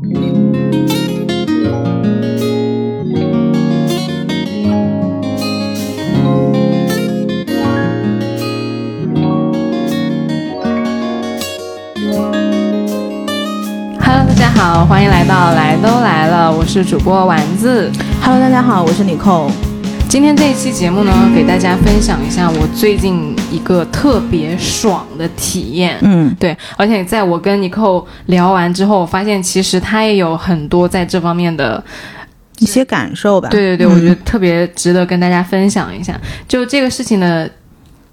Hello，大家好，欢迎来到来都来了，我是主播丸子。Hello，大家好，我是李扣。今天这一期节目呢，给大家分享一下我最近一个特别爽的体验。嗯，对，而且在我跟尼寇聊完之后，我发现其实他也有很多在这方面的，一些感受吧。对对对，嗯我觉得特别值得跟大家分享一下。就这个事情的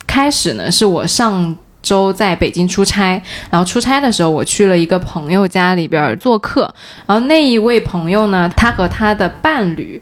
开始呢，是我上。周在北京出差，然后出差的时候，我去了一个朋友家里边做客，然后那一位朋友呢，他和他的伴侣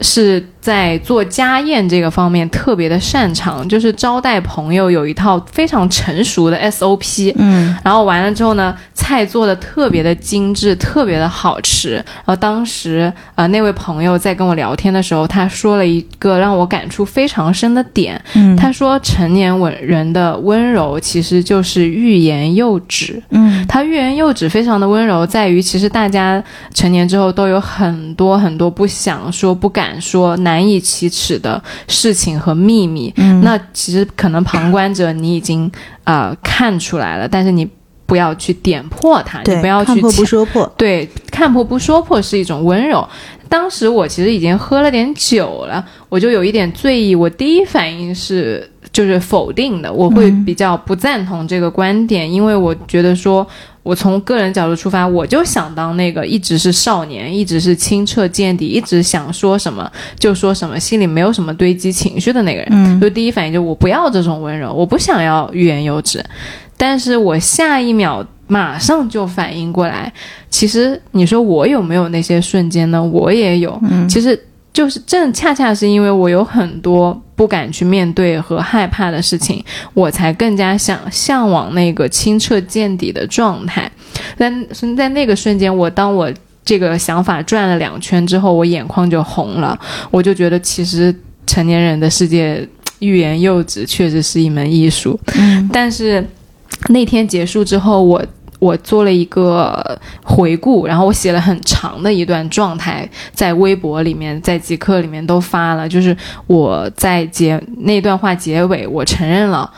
是在做家宴这个方面特别的擅长，就是招待朋友有一套非常成熟的 SOP。嗯然后完了之后呢，菜做的特别的精致，特别的好吃。然后当时呃那位朋友在跟我聊天的时候，他说了一个让我感触非常深的点，嗯他说成年稳人的温柔其实就是欲言又止。嗯他欲言又止非常的温柔，在于其实大家成年之后都有很多很多不想说、不敢说、难以启齿的事情和秘密。嗯那其实可能旁观者你已经呃看出来了，但是你不要去点破它，你，不要去看破不说破。对，看破不说破是一种温柔。当时我其实已经喝了点酒了，我就有一点醉意。我第一反应是就是否定的，我会嗯比较不赞同这个观点，因为我觉得说，我从个人角度出发，我就想当那个一直是少年，一直是清澈见底，一直想说什么就说什么，心里没有什么堆积情绪的那个人。嗯就第一反应就我不要这种温柔，我不想要欲言又止。但是我下一秒马上就反应过来，其实你说我有没有那些瞬间呢？我也有。嗯其实就是正恰恰是因为我有很多不敢去面对和害怕的事情，我才更加想向往那个清澈见底的状态。但是在那个瞬间，我当我这个想法转了两圈之后，我眼眶就红了，我就觉得其实成年人的世界。欲言又止确实是一门艺术，嗯但是那天结束之后，我我做了一个回顾，然后我写了很长的一段状态，在微博里面，在极客里面都发了。就是我在结那段话结尾，我承认了。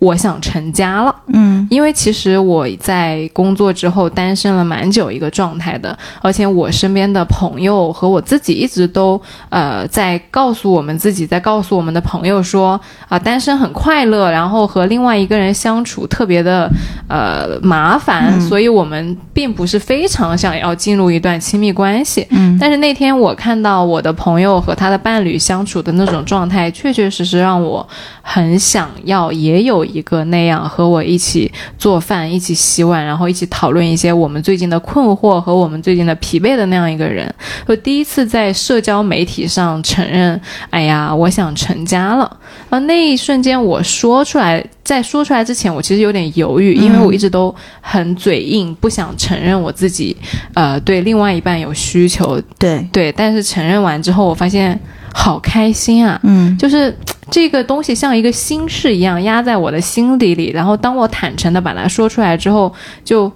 我想成家了，嗯。因为其实我在工作之后单身了蛮久一个状态的，而且我身边的朋友和我自己一直都呃在告诉我们自己，在告诉我们的朋友说啊、单身很快乐，然后和另外一个人相处特别的呃麻烦，嗯。所以我们并不是非常想要进入一段亲密关系。嗯。但是那天我看到我的朋友和他的伴侣相处的那种状态，确确实实让我很想要，也有一个那样和我一起做饭、一起洗碗，然后一起讨论一些我们最近的困惑和我们最近的疲惫的那样一个人。我第一次在社交媒体上承认，哎呀，我想成家了。啊，那一瞬间我说出来，在说出来之前，我其实有点犹豫，因为我一直都很嘴硬，不想承认我自己，呃，对另外一半有需求，对，对，但是承认完之后，我发现好开心啊！嗯就是这个东西像一个心事一样压在我的心底里，然后当我坦诚的把它说出来之后，就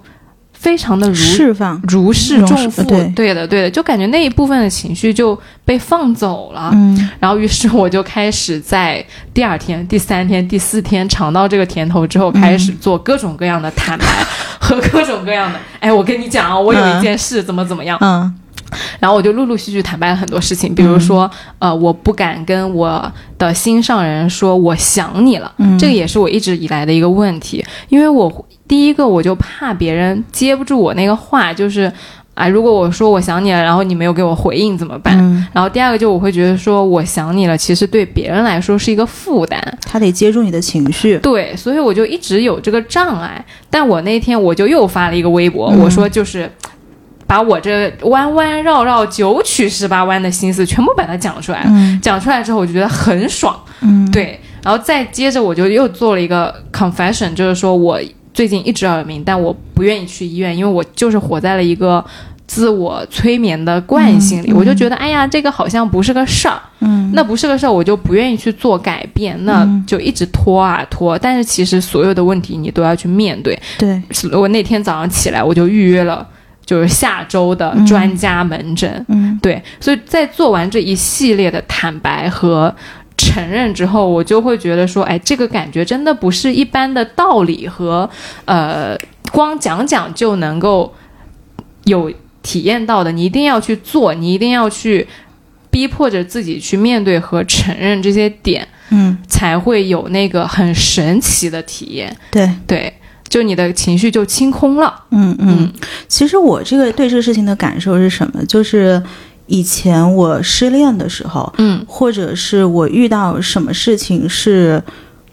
非常的如释放。如释重负。对对的，对的，就感觉那一部分的情绪就被放走了。嗯然后，于是我就开始在第二天、第三天、第四天尝到这个甜头之后，开始做各种各样的坦白 和各种各样的。哎，我跟你讲啊，我有一件事怎么怎么样。嗯然后我就陆陆续续坦白了很多事情，比如说，呃，我不敢跟我的心上人说我想你了，嗯这个也是我一直以来的一个问题，因为我第一个我就怕别人接不住我那个话，就是。啊，如果我说我想你了，然后你没有给我回应怎么办？嗯，然后第二个就我会觉得说我想你了，其实对别人来说是一个负担，他得接住你的情绪。对，所以我就一直有这个障碍。但我那天我就又发了一个微博，嗯我说就是把我这弯弯绕绕九曲十八弯的心思全部把它讲出来了。嗯讲出来之后，我就觉得很爽，嗯，对。然后再接着我就又做了一个 confession，就是说我最近一直耳鸣，但我不愿意去医院，因为我就是活在了一个自我催眠的惯性里，我就觉得哎呀，这个好像不是个事儿，嗯，那不是个事儿，我就不愿意去做改变，那嗯就一直拖啊拖。但是其实所有的问题你都要去面对。对，我那天早上起来，我就预约了就是下周的专家门诊。嗯，对，所以在做完这一系列的坦白和承认之后，我就会觉得说，哎，这个感觉真的不是一般的道理和呃光讲讲就能够有体验到的，你一定要去做，你一定要去逼迫着自己去面对和承认这些点，嗯，才会有那个很神奇的体验。对，对，就你的情绪就清空了。嗯嗯。其实我这个对这个事情的感受是什么？就是以前我失恋的时候，嗯或者是我遇到什么事情是。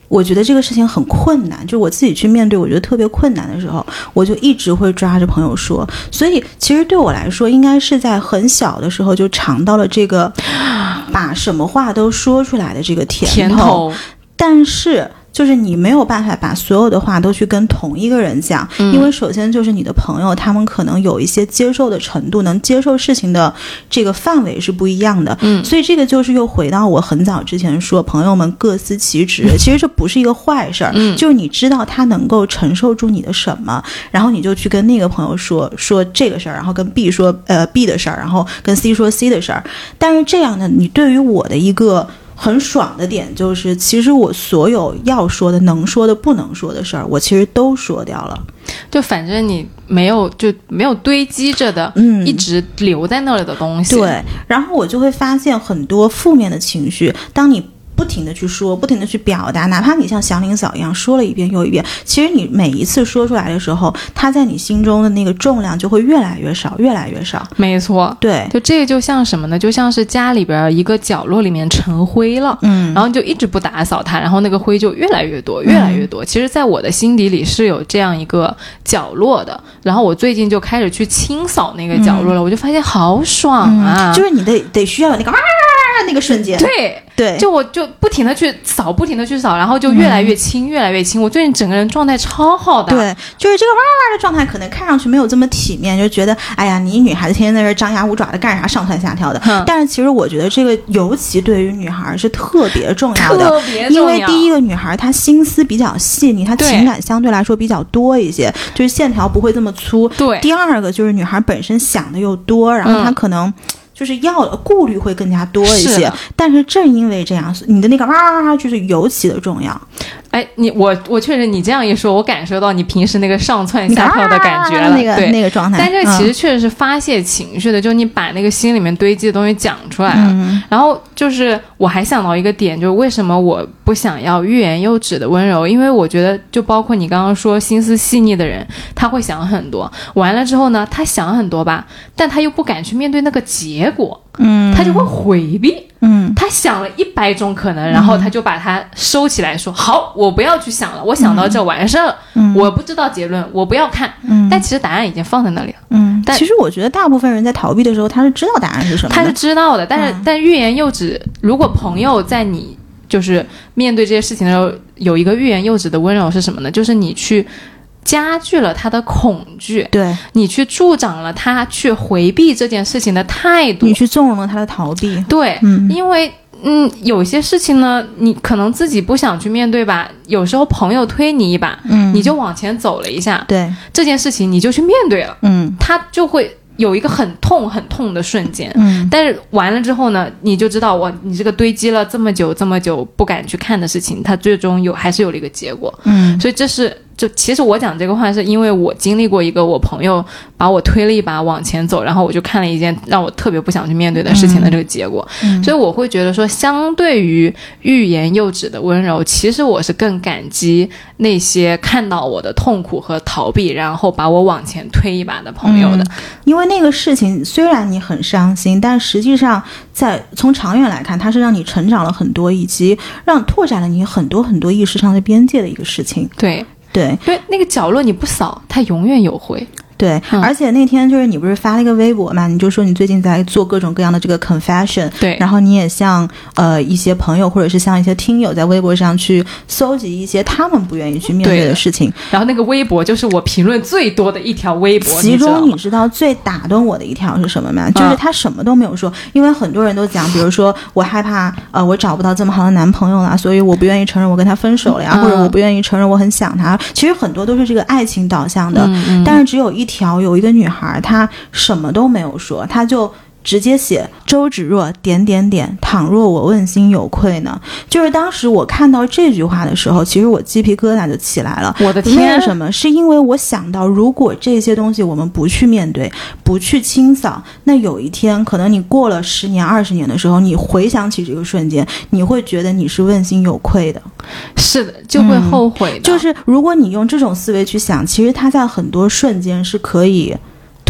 我觉得这个事情很困难，就我自己去面对，我觉得特别困难的时候，我就一直会抓着朋友说。所以其实对我来说，应该是在很小的时候就尝到了这个把什么话都说出来的这个甜甜头，但是，就是你没有办法把所有的话都去跟同一个人讲，嗯因为首先就是你的朋友，他们可能有一些接受的程度，能接受事情的这个范围是不一样的。嗯所以这个就是又回到我很早之前说，朋友们各司其职，其实这不是一个坏事儿，嗯就是你知道他能够承受住你的什么，然后你就去跟那个朋友说说这个事儿，然后跟 B 说呃 B 的事儿，然后跟 C 说 C 的事儿。但是这样呢，你对于我的一个很爽的点就是，其实我所有要说的、能说的、不能说的事儿，我其实都说掉了。就反正你没有就没有堆积着的，嗯一直留在那里的东西。，对，然后我就会发现很多负面的情绪，当你不停的去说，不停的去表达，哪怕你像祥林嫂一样说了一遍又一遍，其实你每一次说出来的时候，它在你心中的那个重量就会越来越少，越来越少。没错。对，就这个就像什么呢？就像是家里边一个角落里面成灰了。嗯，然后你就一直不打扫它，然后那个灰就越来越多，越来越多。其实，在我的心底里是有这样一个角落的。然后我最近就开始去清扫那个角落了，我就发现好爽啊！嗯就是你得得需要有那个哇那个瞬间。对，对，就我就不停的去扫，不停的去扫，然后就越来越轻，越来越轻。我最近整个人状态超好的。对，就是这个哇哇的状态，可能看上去没有这么体面，就觉得哎呀，你女孩子天天在这张牙舞爪的干啥，上蹿下跳的。哼但是其实我觉得这个尤其对于女孩是特别重要的，特别重因。为第一个女孩她心思比较细腻，她情感相对来说比较多一些，就是线条不会这么粗。对第二个就是女孩本身想的又多，然后她嗯可能。就是要顾虑会更加多一些是，但是正因为这样，你的那个哇哇哇就是尤其的重要。哎，你我我确实，你这样一说，我感受到你平时那个上蹿下跳的感觉了，啊那个对。那个状态。但这个其嗯实确实是发泄情绪的，就是你把那个心里面堆积的东西讲出来了。嗯然后就是我还想到一个点，就是为什么我不想要欲言又止的温柔？因为我觉得，就包括你刚刚说心思细腻的人，他会想很多，完了之后呢，他想很多吧，但他又不敢去面对那个结果，嗯，他就会回避。嗯他想了一百种可能，然后他就把它收起来说：“好，我不要去想了，我想到这完事儿了，嗯我不知道结论，我不要看。嗯但其实答案已经放在那里了，嗯，但其实我觉得大部分人在逃避的时候，他是知道答案是什么的。他是知道的。但是，嗯但欲言又止，如果朋友在你就是面对这些事情的时候，有一个欲言又止的温柔是什么呢？就是你去加剧了他的恐惧，对你去助长了他去回避这件事情的态度你。去纵容了他的逃避。对，嗯因为嗯，有些事情呢，你可能自己不想去面对吧，有时候朋友推你一把，嗯，你就往前走了一下，对，这件事情你就去面对了，嗯它就会有一个很痛很痛的瞬间。嗯但是完了之后呢，你就知道哇，你这个堆积了这么久这么久不敢去看的事情，它最终有还是有了一个结果。嗯所以这是就其实我讲这个话，是因为我经历过一个我朋友把我推了一把往前走，然后我就看了一件让我特别不想去面对的事情的这个结果。嗯所以我会觉得说，相对于欲言又止的温柔，其实我是更感激那些看到我的痛苦和逃避，然后把我往前推一把的朋友的。因为那个事情虽然你很伤心，但实际上在从长远来看，它是让你成长了很多，以及让拓展了你很多很多意识上的边界的一个事情。对，对因为那个角落你不扫，它永远有灰。对，嗯。而且那天就是你不是发了一个微博嘛，你就说你最近在做各种各样的这个 confession，对，然后你也向呃一些朋友或者是像一些听友在微博上去搜集一些他们不愿意去面对对的的事情，然后那个微博就是我评论最多的一条微博，其中你知道最打动我的一条是什么吗？嗯。就是他什么都没有说，因为很多人都讲，比如说我害怕呃我找不到这么好的男朋友了，所以我不愿意承认我跟他分手了呀，嗯。或者我不愿意承认我很想他。其实很多都是这个爱情导向的，但是只有一条有一个女孩，她什么都没有说，她就。直接写周芷若点点点，倘若我问心有愧呢？就是当时我看到这句话的时候，其实我鸡皮疙瘩就起来了。我的天！为什么？是因为我想到，如果这些东西我们不去面对，不去清扫，那有一天可能你过了十年、二十年的时候，你回想起这个瞬间，你会觉得你是问心有愧的。是的，就会后悔。就是如果你用这种思维去想，其实它在很多瞬间是可以。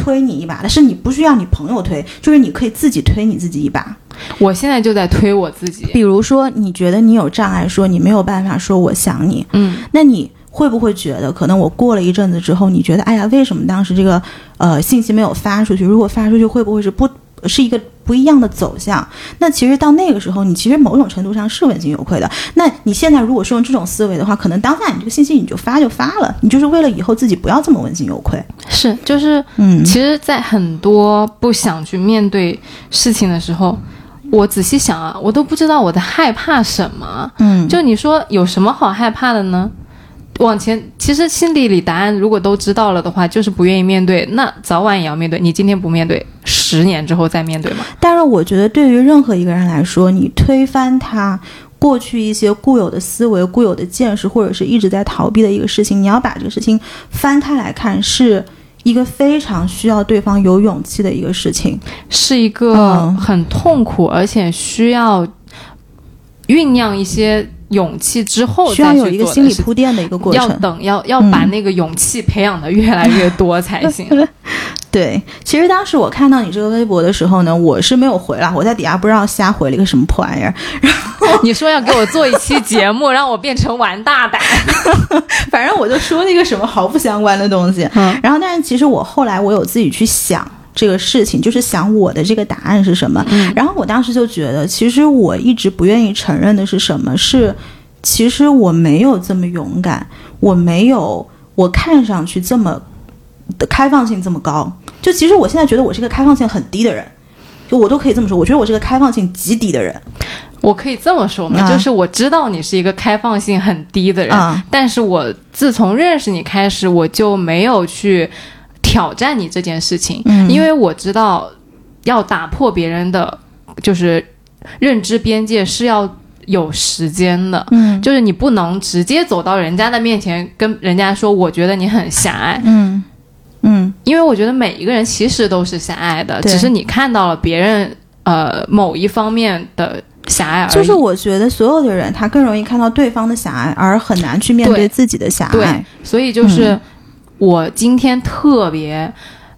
推你一把，但是你不需要你朋友推，就是你可以自己推你自己一把。我现在就在推我自己。比如说，你觉得你有障碍，说你没有办法说我想你，嗯，那你会不会觉得，可能我过了一阵子之后，你觉得，哎呀，为什么当时这个呃信息没有发出去？如果发出去，会不会是不？是一个不一样的走向。那其实到那个时候，你其实某种程度上是问心有愧的。那你现在如果是用这种思维的话，可能当下你这个信息你就发就发了，你就是为了以后自己不要这么问心有愧。是，就是，嗯，其实，在很多不想去面对事情的时候，我仔细想啊，我都不知道我在害怕什么。嗯，就你说有什么好害怕的呢？往前，其实心底里答案如果都知道了的话，就是不愿意面对。那早晚也要面对。你今天不面对，十年之后再面对嘛？但是我觉得，对于任何一个人来说，你推翻他过去一些固有的思维、固有的见识，或者是一直在逃避的一个事情，你要把这个事情翻开来看，是一个非常需要对方有勇气的一个事情，是一个很痛苦，而且需要酝酿一些。勇气之后需要有一个心理铺垫的一个过程，要等要要把那个勇气培养的越来越多才行。对，其实当时我看到你这个微博的时候呢，我是没有回了，我在底下不知道瞎回了一个什么破玩意儿。然后你说要给我做一期节目，让我变成玩大胆，反正我就说了一个什么毫不相关的东西。然后，但是其实我后来我有自己去想。这个事情就是想我的这个答案是什么，然后我当时就觉得，其实我一直不愿意承认的是什么？是其实我没有这么勇敢，我没有我看上去这么的开放性这么高。就其实我现在觉得我是个开放性很低的人，就我都可以这么说，我觉得我是个开放性极低的人。我可以这么说吗？就是我知道你是一个开放性很低的人，但是我自从认识你开始，我就没有去。挑战你这件事情，因为我知道，要打破别人的，就是认知边界是要有时间的，嗯，就是你不能直接走到人家的面前跟人家说，我觉得你很狭隘，嗯。嗯，因为我觉得每一个人其实都是狭隘的，只是你看到了别人呃某一方面的狭隘而已。就是我觉得所有的人他更容易看到对方的狭隘，而很难去面对自己的狭隘，所以就是。我今天特别，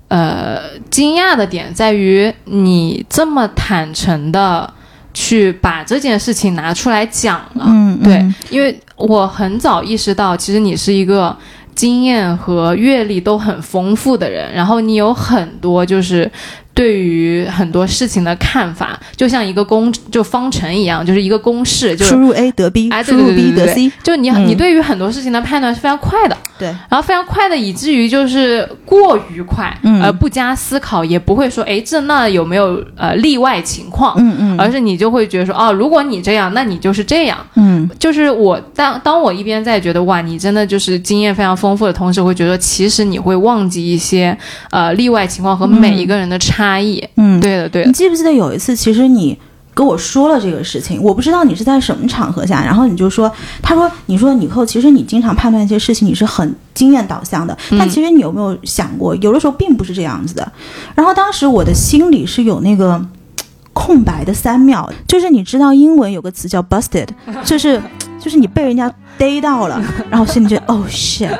呃，惊讶的点在于你这么坦诚的去把这件事情拿出来讲了。嗯，对，因为我很早意识到，其实你是一个经验和阅历都很丰富的人，然后你有很多就是。对于很多事情的看法，就像一个公就方程一样，就是一个公式，就输入 a 得 b，输入 b 得 c，就你你对于很多事情的判断是非常快的，对，然后非常快的，以至于就是过于快，而不加思考，也不会说，哎，这那有没有呃例外情况，嗯嗯，而是你就会觉得说，哦，如果你这样，那你就是这样，嗯，就是我当当我一边在觉得哇，你真的就是经验非常丰富的同时，会觉得其实你会忘记一些呃例外情况和每一个人的差。差异，嗯，对的，对的。你记不记得有一次，其实你跟我说了这个事情，我不知道你是在什么场合下，然后你就说，他说，你说你后，其实你经常判断一些事情，你是很经验导向的，但其实你有没有想过，有的时候并不是这样子的。然后当时我的心里是有那个 空白的三秒，就是你知道英文有个词叫 busted，就是就是你被人家逮到了，然后心里就 oh shit。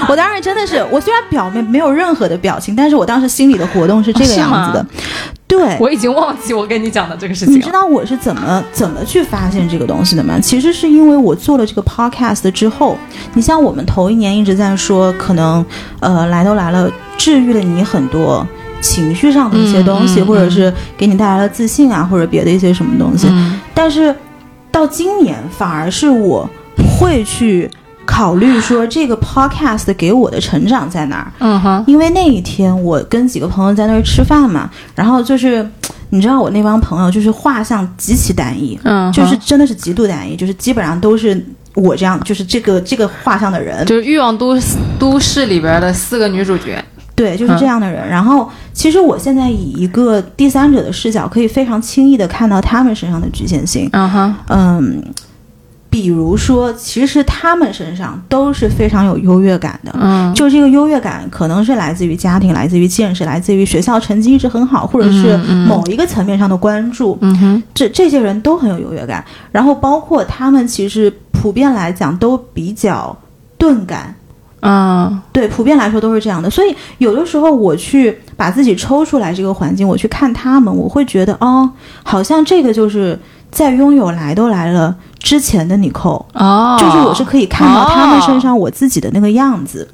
我当时真的是，我虽然表面没有任何的表情，但是我当时心里的活动是这个样子的。对，我已经忘记我跟你讲的这个事情。你知道我是怎么怎么去发现这个东西的吗？其实是因为我做了这个 podcast 之后，你像我们头一年一直在说，可能呃来都来了，治愈了你很多情绪上的一些东西，或者是给你带来了自信啊，或者别的一些什么东西。但是到今年，反而是我会去。考虑说这个 podcast 给我的成长在哪儿？嗯哼，因为那一天我跟几个朋友在那儿吃饭嘛，然后就是你知道我那帮朋友就是画像极其单一，嗯，就是真的是极度单一，就是基本上都是我这样，就是这个这个画像的人，就是欲望都都市里边的四个女主角。对，就是这样的人。然后，其实我现在以一个第三者的视角，可以非常轻易的看到他们身上的局限性。嗯哼，嗯，比如说，其实他们身上都是非常有优越感的。嗯，就这个优越感，可能是来自于家庭，来自于见识，来自于学校成绩一直很好，或者是某一个层面上的关注。嗯哼，这这些人都很有优越感。然后，包括他们其实普遍来讲都比较钝感。嗯，对，普遍来说都是这样的。所以有的时候我去把自己抽出来这个环境，我去看他们，我会觉得，哦，好像这个就是在拥有来都来了之前的你扣，哦，就是我是可以看到他们身上我自己的那个样子。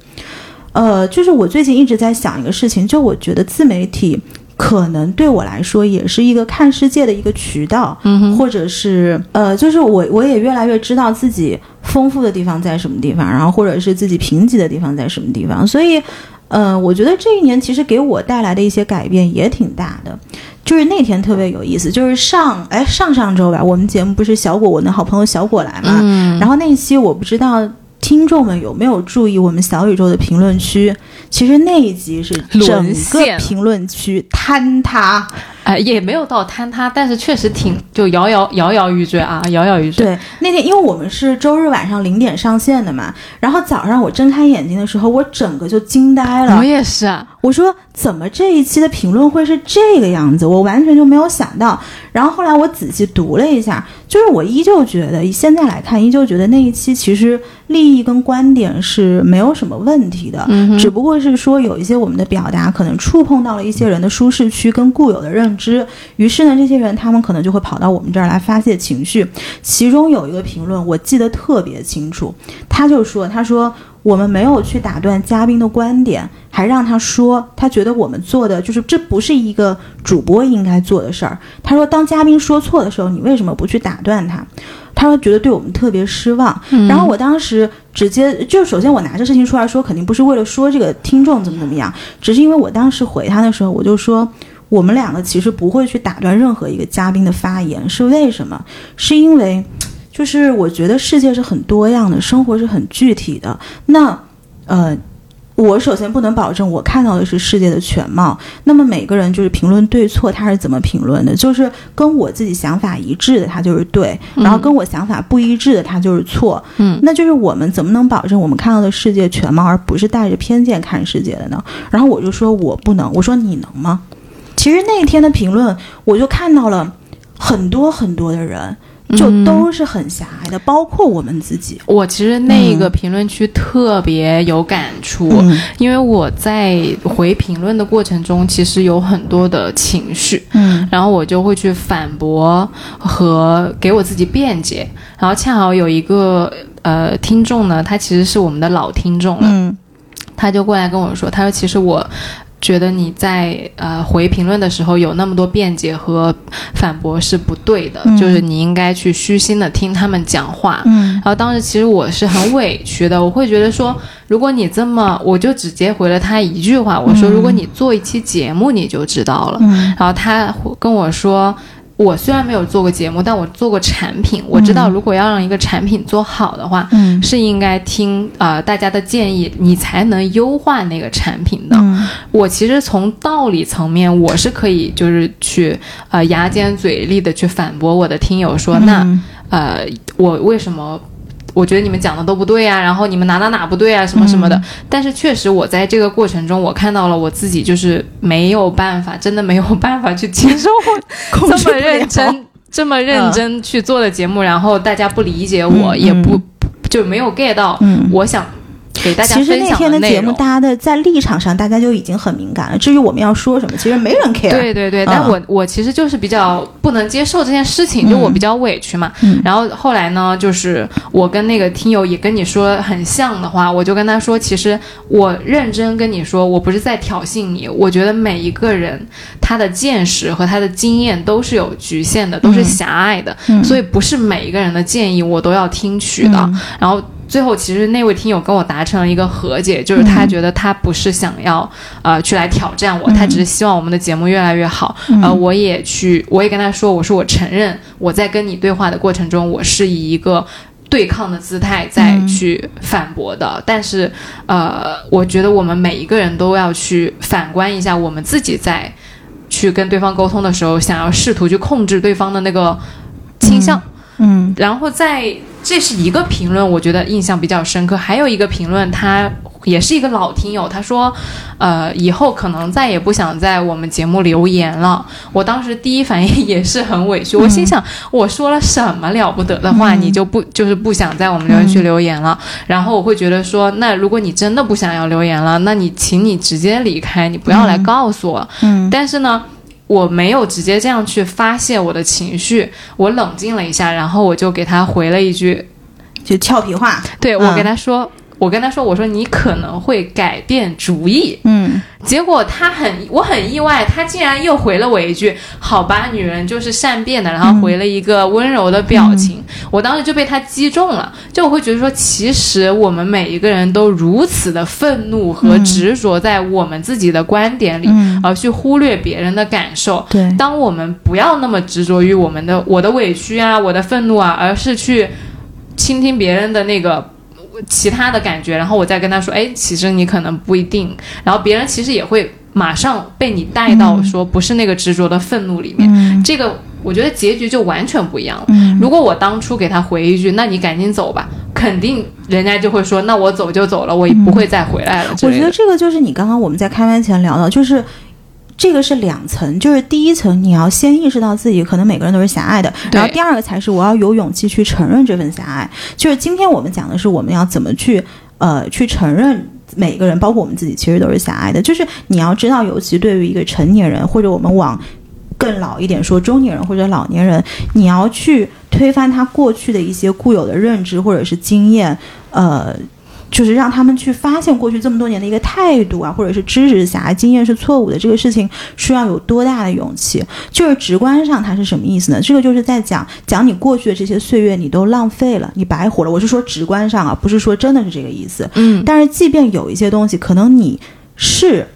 呃，就是我最近一直在想一个事情，就我觉得自媒体可能对我来说也是一个看世界的一个渠道，或者是呃，就是我我也越来越知道自己丰富的地方在什么地方，然后或者是自己贫瘠的地方在什么地方，所以，呃，我觉得这一年其实给我带来的一些改变也挺大的。就是那天特别有意思，就是上哎上上周吧，我们节目不是小果我的好朋友小果来嘛，嗯，然后那一期我不知道听众们有没有注意我们小宇宙的评论区，其实那一集是整个评论区坍塌。哎，也没有到坍塌，但是确实挺就摇摇摇摇欲坠啊，摇摇欲坠。对，那天因为我们是周日晚上零点上线的嘛，然后早上我睁开眼睛的时候，我整个就惊呆了我。也是啊，我说怎么这一期的评论会是这个样子？我完全就没有想到。然后后来我仔细读了一下，就是我依旧觉得，以现在来看，依旧觉得那一期其实利益跟观点是没有什么问题的，嗯只不过是说有一些我们的表达可能触碰到了一些人的舒适区跟固有的认知，于是呢，这些人他们可能就会跑到我们这儿来发泄情绪。其中有一个评论我记得特别清楚，他就说：“他说我们没有去打断嘉宾的观点，还让他说，他觉得我们做的就是这不是一个主播应该做的事儿。他说，当嘉宾说错的时候，你为什么不去打断他？他说觉得对我们特别失望。然后我当时直接就首先我拿这事情出来说，肯定不是为了说这个听众怎么怎么样，只是因为我当时回他的时候，我就说。我们两个其实不会去打断任何一个嘉宾的发言，是为什么？是因为，就是我觉得世界是很多样的，生活是很具体的。那，呃，我首先不能保证我看到的是世界的全貌。那么每个人就是评论对错，他是怎么评论的？就是跟我自己想法一致的，他就是对；然后跟我想法不一致的，他就是错。嗯，那就是我们怎么能保证我们看到的世界全貌，而不是带着偏见看世界的呢？然后我就说我不能，我说你能吗？其实那天的评论，我就看到了很多很多的人，就都是很狭隘的，包括我们自己。我其实那个评论区特别有感触，嗯。因为我在回评论的过程中，其实有很多的情绪，嗯。然后我就会去反驳和给我自己辩解，然后恰好有一个呃听众呢，他其实是我们的老听众了，嗯。他就过来跟我说，他说其实我。觉得你在呃回评论的时候有那么多辩解和反驳是不对的，嗯就是你应该去虚心的听他们讲话。嗯然后当时其实我是很委屈的，我会觉得说，如果你这么，我就直接回了他一句话，我说，嗯如果你做一期节目你就知道了。嗯然后他跟我说。我虽然没有做过节目，但我做过产品，我知道如果要让一个产品做好的话，嗯是应该听呃大家的建议，你才能优化那个产品的。嗯我其实从道理层面，我是可以就是去呃牙尖嘴利的去反驳我的听友说，那嗯呃我为什么？我觉得你们讲的都不对啊，然后你们哪哪哪不对啊，什么什么的。嗯。但是确实，我在这个过程中，我看到了我自己就是没有办法，真的没有办法去接受 我这么认真、这么认真去做的节目，然后大家不理解我，嗯也不嗯。就没有 get 到嗯。我想给大家其实那天的。节目，大家的在立场上，大家就已经很敏感了。至于我们要说什么，其实没人 care。对对对，嗯但我我其实就是比较不能接受这件事情，就我比较委屈嘛。嗯然后后来呢，就是我跟那个听友也跟你说很像的话，我就跟他说，其实我认真跟你说，我不是在挑衅你，我觉得每一个人他的见识和他的经验都是有局限的，都是狭隘的，嗯所以不是每一个人的建议我都要听取的。嗯然后最后，其实那位听友跟我达成了一个和解，就是他觉得他不是想要呃去来挑战我，嗯他只是希望我们的节目越来越好。嗯呃，我也去，我也跟他说，我说我承认我在跟你对话的过程中，我是以一个。对抗的姿态再去反驳的。但是，呃，我觉得我们每一个人都要去反观一下我们自己在去跟对方沟通的时候，想要试图去控制对方的那个倾向。嗯然后在这是一个评论，我觉得印象比较深刻。还有一个评论，他也是一个老听友，他说，呃，以后可能再也不想在我们节目留言了。我当时第一反应也是很委屈，我心想，我说了什么了不得的话，你就不就是不想在我们留言区留言了？然后我会觉得说，那如果你真的不想要留言了，那你请你直接离开，你不要来告诉我。嗯但是呢，我没有直接这样去发泄我的情绪，我冷静了一下，然后我就给他回了一句，就俏皮话。对、嗯我给他说。我跟他说：“我说你可能会改变主意。嗯”结果他很，我很意外，他竟然又回了我一句：“好吧，女人就是善变的。”然后回了一个温柔的表情。我当时就被他击中了，就我会觉得说，其实我们每一个人都如此的愤怒和执着在我们自己的观点里，嗯，而去忽略别人的感受。对，当我们不要那么执着于我们的我的委屈啊，我的愤怒啊，而是去倾听别人的那个其他的感觉，然后我再跟他说，哎，其实你可能不一定，然后别人其实也会马上被你带到说不是那个执着的愤怒里面，嗯这个我觉得结局就完全不一样了。嗯如果我当初给他回一句，那你赶紧走吧，肯定人家就会说，那我走就走了，我也不会再回来了之我觉得。这个就是你刚刚我们在开麦前聊的，就是。这个是两层，就是第一层，你要先意识到自己可能每个人都是狭隘的，然后第二个才是我要有勇气去承认这份狭隘。就是今天我们讲的是我们要怎么去呃去承认每个人，包括我们自己，其实都是狭隘的。就是你要知道，尤其对于一个成年人，或者我们往更老一点说中年人或者老年人，你要去推翻他过去的一些固有的认知或者是经验，呃。就是让他们去发现过去这么多年的一个态度啊，或者是知识狭隘、经验是错误的这个事情，需要有多大的勇气？就是直观上它是什么意思呢？这个就是在讲讲你过去的这些岁月你都浪费了，你白活了。我是说直观上啊，不是说真的是这个意思。嗯，但是即便有一些东西，可能你是。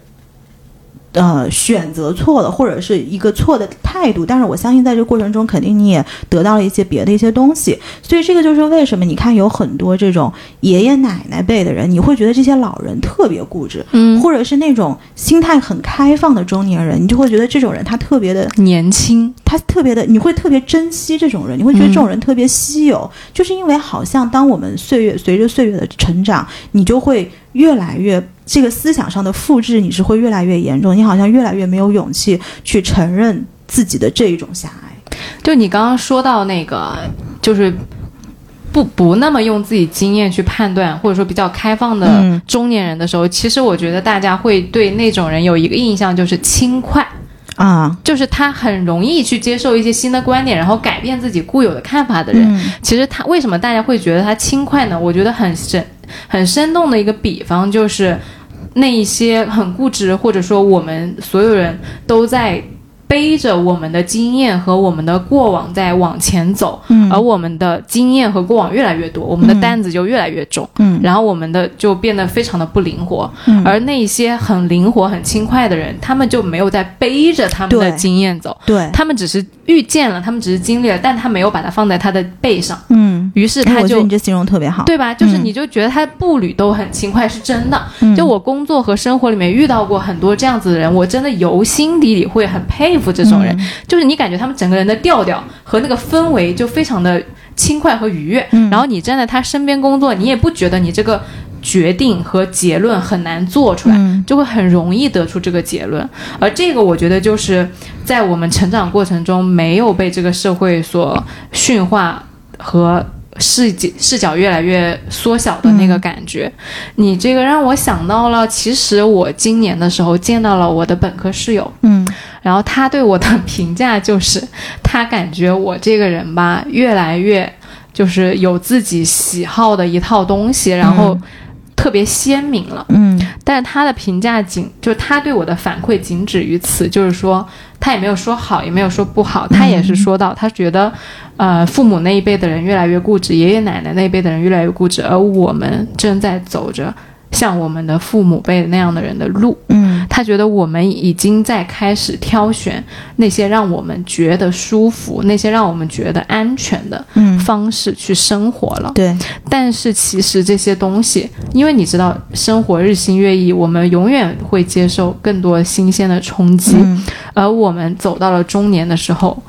呃，选择错了，或者是一个错的态度，但是我相信在这个过程中，肯定你也得到了一些别的一些东西，所以这个就是为什么你看有很多这种爷爷奶奶辈的人，你会觉得这些老人特别固执，嗯，或者是那种心态很开放的中年人，你就会觉得这种人他特别的年轻，他特别的，你会特别珍惜这种人，你会觉得这种人特别稀有，就是因为好像当我们岁月随着岁月的成长，你就会越来越这个思想上的复制，你是会越来越严重，你好像越来越没有勇气去承认自己的这一种狭隘。就你刚刚说到那个，就是不不那么用自己经验去判断，或者说比较开放的嗯中年人的时候，其实我觉得大家会对那种人有一个印象，就是轻快，啊，就是他很容易去接受一些新的观点，然后改变自己固有的看法的人。嗯其实他为什么大家会觉得他轻快呢？我觉得很生很生动的一个比方就是，那一些很固执，或者说我们所有人都在背着我们的经验和我们的过往在往前走，嗯而我们的经验和过往越来越多，我们的担子就越来越重，嗯然后我们的就变得非常的不灵活。嗯而那些很灵活、很轻快的人，他们就没有在背着他们的经验走，对，他们只是遇见了，他们只是经历了，但他没有把它放在他的背上，嗯，于是他就哎我觉得你。这形容特别好，对吧？就是嗯你就觉得他步履都很轻快，是真的。嗯就我工作和生活里面遇到过很多这样子的人，我真的由心底里会很佩服这种人。嗯就是你感觉他们整个人的调调和那个氛围就非常的轻快和愉悦，嗯然后你站在他身边工作，你也不觉得你这个决定和结论很难做出来，嗯就会很容易得出这个结论。而这个我觉得就是在我们成长过程中没有被这个社会所驯化和。视角视角越来越缩小的那个感觉，你这个让我想到了，其实我今年的时候见到了我的本科室友，嗯。然后他对我的 评价就是，他感觉我这个人吧，越来越就是有自己喜好的一套东西，然后特别鲜明了。嗯。但是他的评价仅就是他对我的反馈仅止于此，就是说他也没有说好，也没有说不好，他也是说到他觉得，呃，父母那一辈的人越来越固执，爷爷奶奶那一辈的人越来越固执，而我们正在走着像我们的父母辈那样的人的路。嗯他觉得我们已经在开始挑选那些让我们觉得舒服、那些让我们觉得安全的嗯，方式去生活了。对，但是其实这些东西，因为你知道，生活日新月异，我们永远会接受更多新鲜的冲击。嗯而我们走到了中年的时候，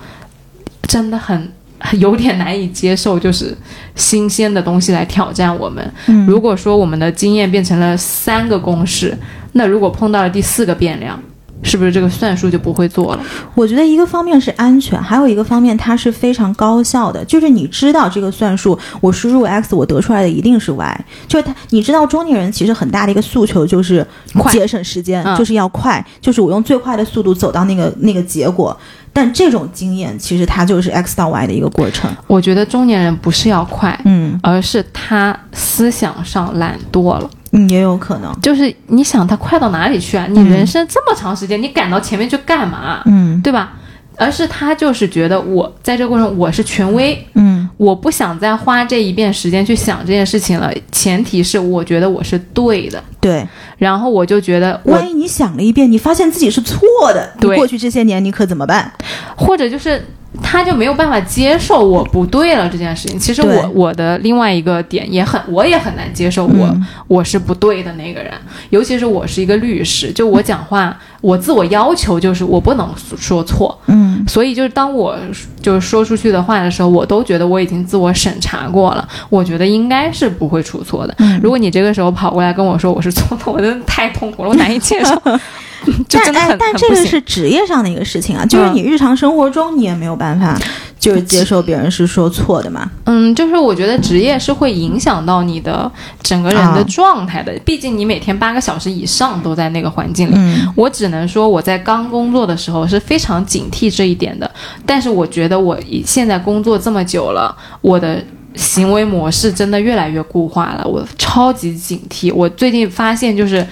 真的很 有点难以接受，就是新鲜的东西来挑战我们。嗯如果说我们的经验变成了三个公式，那如果碰到了第四个变量，是不是这个算术就不会做了？我觉得一个方面是安全，还有一个方面它是非常高效的，就是你知道这个算术，我输入 x，我得出来的一定是 y，就是它，你知道中年人其实很大的一个诉求就是快节省时间，嗯就是要快，就是我用最快的速度走到那个那个结果。但这种经验其实它就是 x 到 y 的一个过程。我觉得中年人不是要快，嗯而是他思想上懒惰了。嗯，也有可能。就是你想他快到哪里去啊？你人生这么长时间，你赶到前面去干嘛？嗯对吧？而是他就是觉得我在这个过程我是权威，嗯我不想再花这一遍时间去想这件事情了。前提是我觉得我是对的，对，然后我就觉得万一你想了一遍，你发现自己是错的，你对过去这些年你可怎么办？或者就是他就没有办法接受我不对了这件事情。其实我我的另外一个点也很，我也很难接受我、嗯我是不对的那个人，尤其是我是一个律师，就我讲话，我自我要求就是我不能说错。嗯所以就是当我就是说出去的话的时候，我都觉得我已经自我审查过了，我觉得应该是不会出错的。嗯如果你这个时候跑过来跟我说我是错的，我真的太痛苦了，我难以接受，就真的很但哎，但。这个是职业上的一个事情啊，就是嗯你日常生活中你也没有办法，就是接受别人是说错的嘛。嗯，就是我觉得职业是会影响到你的整个人的啊状态的，毕竟你每天八个小时以上都在那个环境里。嗯我只能说我在刚工作的时候是非常警惕这一点的，但是我觉得我以现在工作这么久了，我的行为模式真的越来越固化了，我超级警惕。我最近发现就是，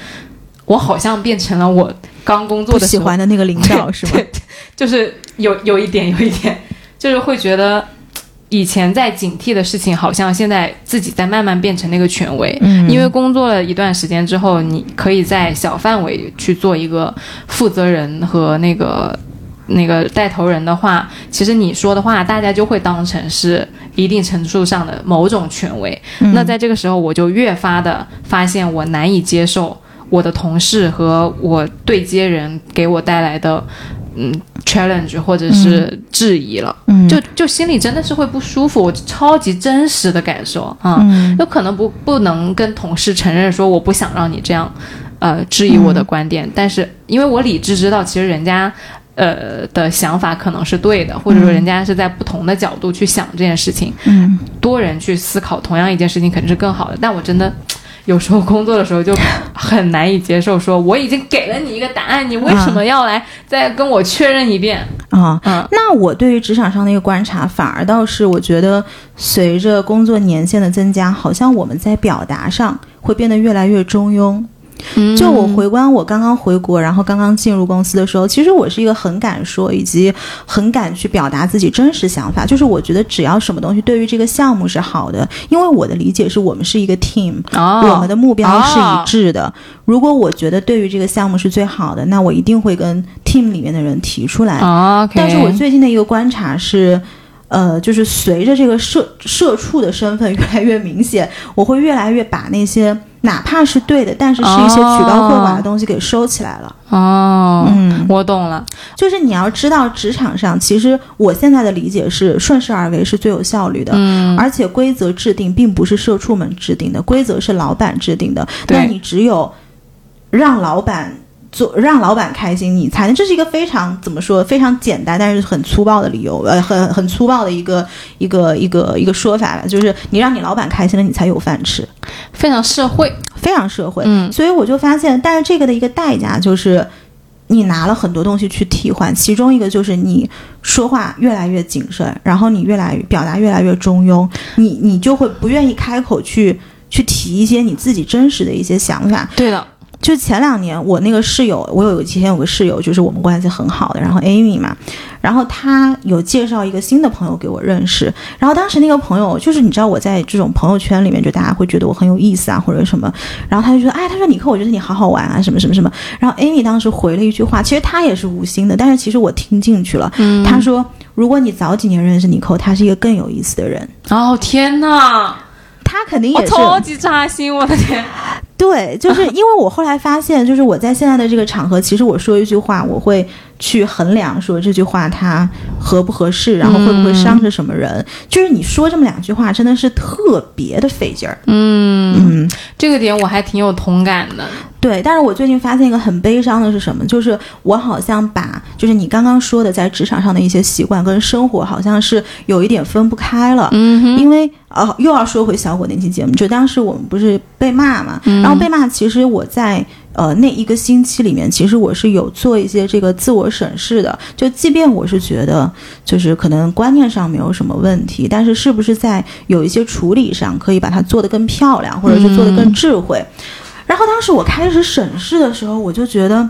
我好像变成了我刚工作的喜欢的那个领导 是吗？对，就是有有一点，有一点，就是会觉得以前在警惕的事情，好像现在自己在慢慢变成那个权威。嗯因为工作了一段时间之后，你可以在小范围去做一个负责人和那个那个带头人的话，其实你说的话，大家就会当成是一定程度上的某种权威。嗯。那在这个时候，我就越发的发现我难以接受我的同事和我对接人给我带来的嗯 challenge 或者是质疑了，嗯。就就心里真的是会不舒服，我超级真实的感受啊，嗯。有可能不不能跟同事承认说我不想让你这样，呃，质疑我的观点，但是因为我理智知道，其实人家。呃的想法可能是对的，或者说人家是在不同的角度去想这件事情，嗯多人去思考同样一件事情肯定是更好的。但我真的有时候工作的时候就很难以接受，说我已经给了你一个答案，你为什么要来再跟我确认一遍？啊。嗯那我对于职场上的一个观察，反而倒是我觉得，随着工作年限的增加，好像我们在表达上会变得越来越中庸。嗯就我回观我刚刚回国，然后刚刚进入公司的时候，其实我是一个很敢说，以及很敢去表达自己真实想法。就是我觉得只要什么东西对于这个项目是好的，因为我的理解是我们是一个 team，、哦，我们的目标是一致的。如果我觉得对于这个项目是最好的，那我一定会跟 team 里面的人提出来。但是我最近的一个观察是，呃，就是随着这个社社畜的身份越来越明显，我会越来越把那些哪怕是对的，但是是一些曲高和寡的东西给收起来了。哦，嗯，我懂了。就是你要知道，职场上其实我现在的理解是顺势而为是最有效率的。嗯，而且规则制定并不是社畜们制定的，规则是老板制定的。对那你只有让老板做，让老板开心，你才能。这是一个非常怎么说，非常简单但是很粗暴的理由，呃，很很粗暴的一个一个一个一个说法吧，就是你让你老板开心了，你才有饭吃，非常社会。非常社会。嗯所以我就发现，但是这个的一个代价就是。你拿了很多东西去替换，其中一个就是你说话越来越谨慎，然后你越来表达越来越中庸，你你就会不愿意开口去去提一些你自己真实的一些想法。对的，就前两年我那个室友，我有以前有个室友，就是我们关系很好的，然后 Amy 嘛，然后他有介绍一个新的朋友给我认识，然后当时那个朋友就是你知道我在这种朋友圈里面，就大家会觉得我很有意思啊或者什么，然后他就说，哎，他说尼克，我觉得你好好玩啊，什么什么什么，然后 Amy 当时回了一句话，其实他也是无心的，但是其实我听进去了，嗯他说，如果你早几年认识尼克，他是一个更有意思的人，哦天哪，他肯定也是。超级扎心，我的天，对，就是因为我后来发现，就是我在现在的这个场合，其实我说一句话，我会去衡量说这句话它合不合适，然后会不会伤着什么人。就是你说这么两句话，真的是特别的费劲儿。嗯，嗯，这个点我还挺有同感的，对。但是我最近发现一个很悲伤的是什么？就是我好像把就是你刚刚说的在职场上的一些习惯跟生活，好像是有一点分不开了。嗯，因为呃，又要说回小果那期节目，就当时我们不是被骂嘛，嗯然后被骂，其实我在呃那一个星期里面，其实我是有做一些这个自我审视的。就即便我是觉得就是可能观念上没有什么问题，但是是不是在有一些处理上可以把它做得更漂亮，或者是做得更智慧？然后当时我开始审视的时候，我就觉得。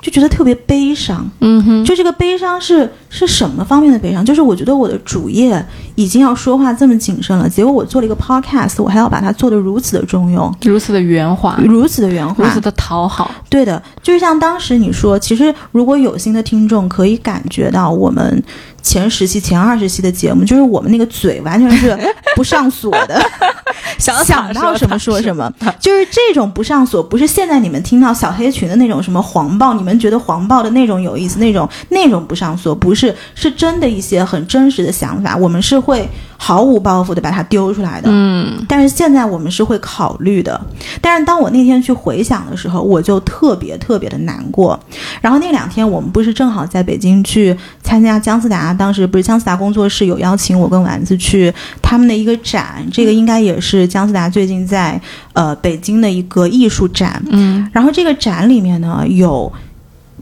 就觉得特别悲伤，嗯哼，就这个悲伤是是什么方面的悲伤？就是我觉得我的主业已经要说话这么谨慎了，结果我做了一个 podcast，我还要把它做得如此的中庸，如此的圆滑，如此的圆滑。如此。的讨好，对的，就是像当时你说，其实如果有心的听众可以感觉到我们前十期、前二十期的节目，就是我们那个嘴完全是 不上锁的，想想到什么说什么，就是这种不上锁，不是现在你们听到小黑群的那种什么黄暴，你们觉得黄暴的那种有意思，那种那种不上锁，不是，是真的一些很真实的想法，我们是会毫无包袱的把它丢出来的。嗯但是现在我们是会考虑的，但是当我那天去回想的时候，我就特别特别的难过。然后那两天我们不是正好在北京去参加姜思达，当时不是姜思达工作室有邀请我跟丸子去他们的一个展，这个应该也是姜思达最近在呃北京的一个艺术展。嗯然后这个展里面呢有。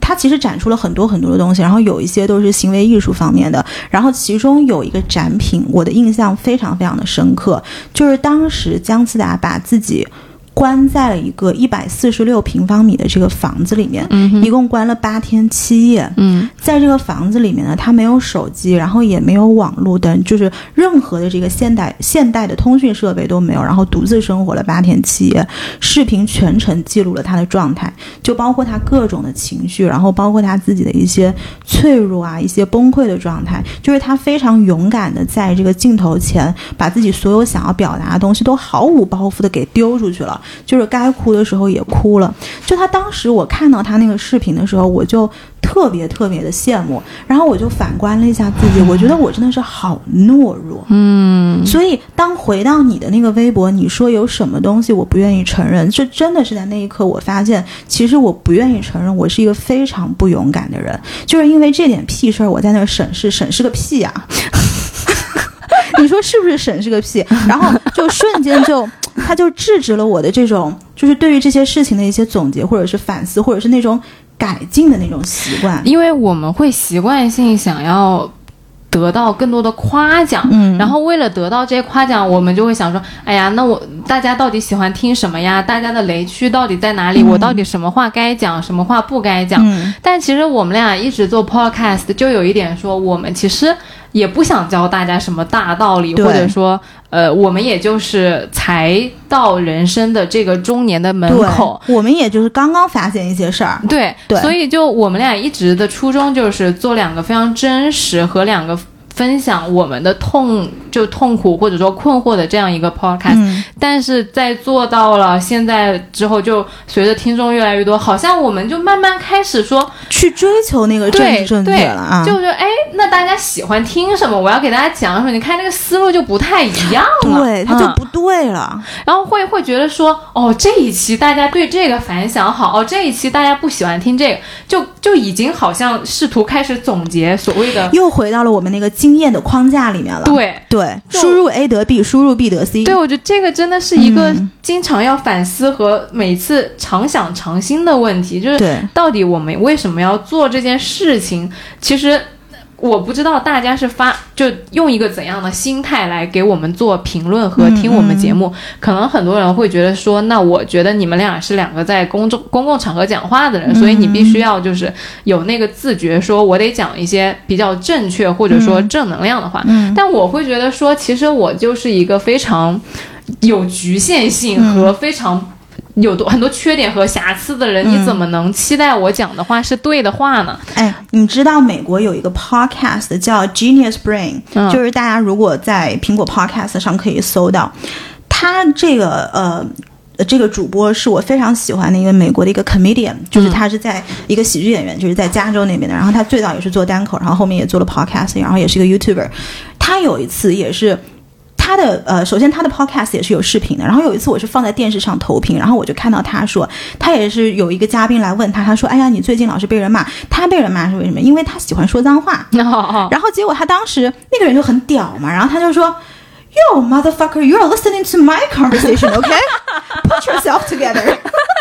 它其实展出了很多很多的东西，然后有一些都是行为艺术方面的，然后其中有一个展品，我的印象非常非常的深刻，就是当时姜思达把自己关在了一个一百四十六平方米的这个房子里面，嗯一共关了八天七夜。嗯在这个房子里面呢，他没有手机，然后也没有网络灯，就是任何的这个现代现代的通讯设备都没有，然后独自生活了八天七夜，视频全程记录了他的状态，就包括他各种的情绪，然后包括他自己的一些脆弱啊、一些崩溃的状态，就是他非常勇敢的在这个镜头前，把自己所有想要表达的东西都毫无包袱的给丢出去了，就是该哭的时候也哭了。就他当时我看到他那个视频的时候，我就特别特别的羡慕，然后我就反观了一下自己，我觉得我真的是好懦弱。嗯所以，当回到你的那个微博，你说有什么东西我不愿意承认，这真的是在那一刻，我发现其实我不愿意承认，我是一个非常不勇敢的人，就是因为这点屁事儿，我在那儿审视，审视个屁呀、你说是不是审是个屁？然后就瞬间就，他就制止了我的这种，就是对于这些事情的一些总结，或者是反思，或者是那种改进的那种习惯。因为我们会习惯性想要得到更多的夸奖，嗯然后为了得到这些夸奖，我们就会想说，哎呀，那我大家到底喜欢听什么呀？大家的雷区到底在哪里？我到底什么话该讲，什么话不该讲？嗯但其实我们俩一直做 podcast，就有一点说，我们其实也不想教大家什么大道理，或者说，呃，我们也就是才到人生的这个中年的门口。，我们也就是刚刚发现一些事儿。对，对所以就我们俩一直的初衷就是做两个非常真实和两个分享我们的痛就痛苦或者说困惑的这样一个 podcast，、嗯，但是在做到了现在之后，就随着听众越来越多，好像我们就慢慢开始说，去追求那个政对治正确对了啊。就是哎，那大家喜欢听什么，我要给大家讲什么，你看那个思路就不太一样了，对，他就嗯不对了。然后会会觉得说，哦，这一期大家对这个反响好，哦，这一期大家不喜欢听这个，就就已经好像试图开始总结所谓的又回到了我们那个经验的框架里面了。对。对，输入 A 得 B，输入 B 得 C。对，我觉得这个真的是一个嗯经常要反思和每次常想常新的问题，就是到底我们为什么要做这件事情？其实我不知道大家是发就用一个怎样的心态来给我们做评论和听我们节目。可能很多人会觉得说，那我觉得你们俩是两个在公众公共场合讲话的人，所以你必须要就是有那个自觉，说我得讲一些比较正确或者说正能量的话。但我会觉得说，其实我就是一个非常有局限性和非常。有多很多缺点和瑕疵的人，你怎么能期待我讲的话是对的话呢？哎，你知道美国有一个 podcast 叫 Genius Brain，就是大家如果在苹果 podcast 上可以搜到，他这个呃这个主播是我非常喜欢的一个美国的一个 comedian，就是他是在一个喜剧演员，就是在加州那边的。然后他最早也是做单口，然后后面也做了 podcast，然后也是一个 YouTuber。他有一次也是。他的呃，首先他的 podcast 也是有视频的。然后有一次我是放在电视上投屏，然后我就看到他说，他也是有一个嘉宾来问他，他说：“哎呀，你最近老是被人骂，他被人骂是为什么？因为他喜欢说脏话。”然后结果他当时那个人就很屌嘛，然后他就说：“Yo motherfucker, you are listening to my conversation, OK? Put yourself together。”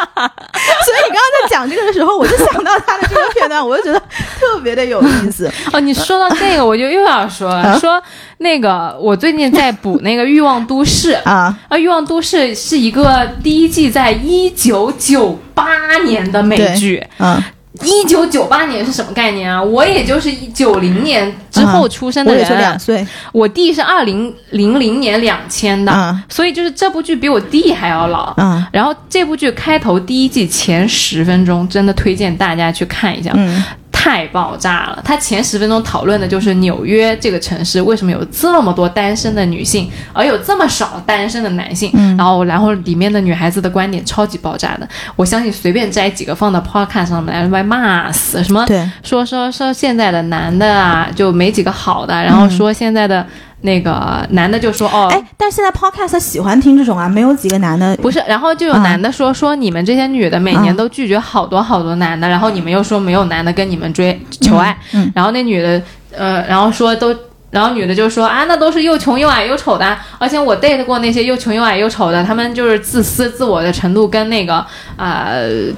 所以你刚刚在讲这个的时候，我就想到他的这个片段，我就觉得特别的有意思。哦，你说到这个，我就又要说了，说。那个，我最近在补那个《欲望都市》啊，啊，《欲望都市》是一个第一季在一九九八年的美剧，嗯，一九九八年是什么概念啊？我也就是九零年之后出生的人，两岁，我弟是二零零零年两千的，所以就是这部剧比我弟还要老，嗯，然后这部剧开头第一季前十分钟真的推荐大家去看一下，嗯。太爆炸了！他前十分钟讨论的就是纽约这个城市为什么有这么多单身的女性，而有这么少单身的男性。然后，然后里面的女孩子的观点超级爆炸的。我相信随便摘几个放到 podcast 上面来，被骂死。什么？对，说说说现在的男的啊，就没几个好的。然后说现在的。那个男的就说：“哦，哎，但是现在 podcast 喜欢听这种啊，没有几个男的不是。然后就有男的说说你们这些女的每年都拒绝好多好多男的，然后你们又说没有男的跟你们追求爱。然后那女的，呃，然后说都，然后女的就说啊，那都是又穷又矮又丑的，而且我 date 过那些又穷又矮又丑的，他们就是自私自我的程度跟那个啊，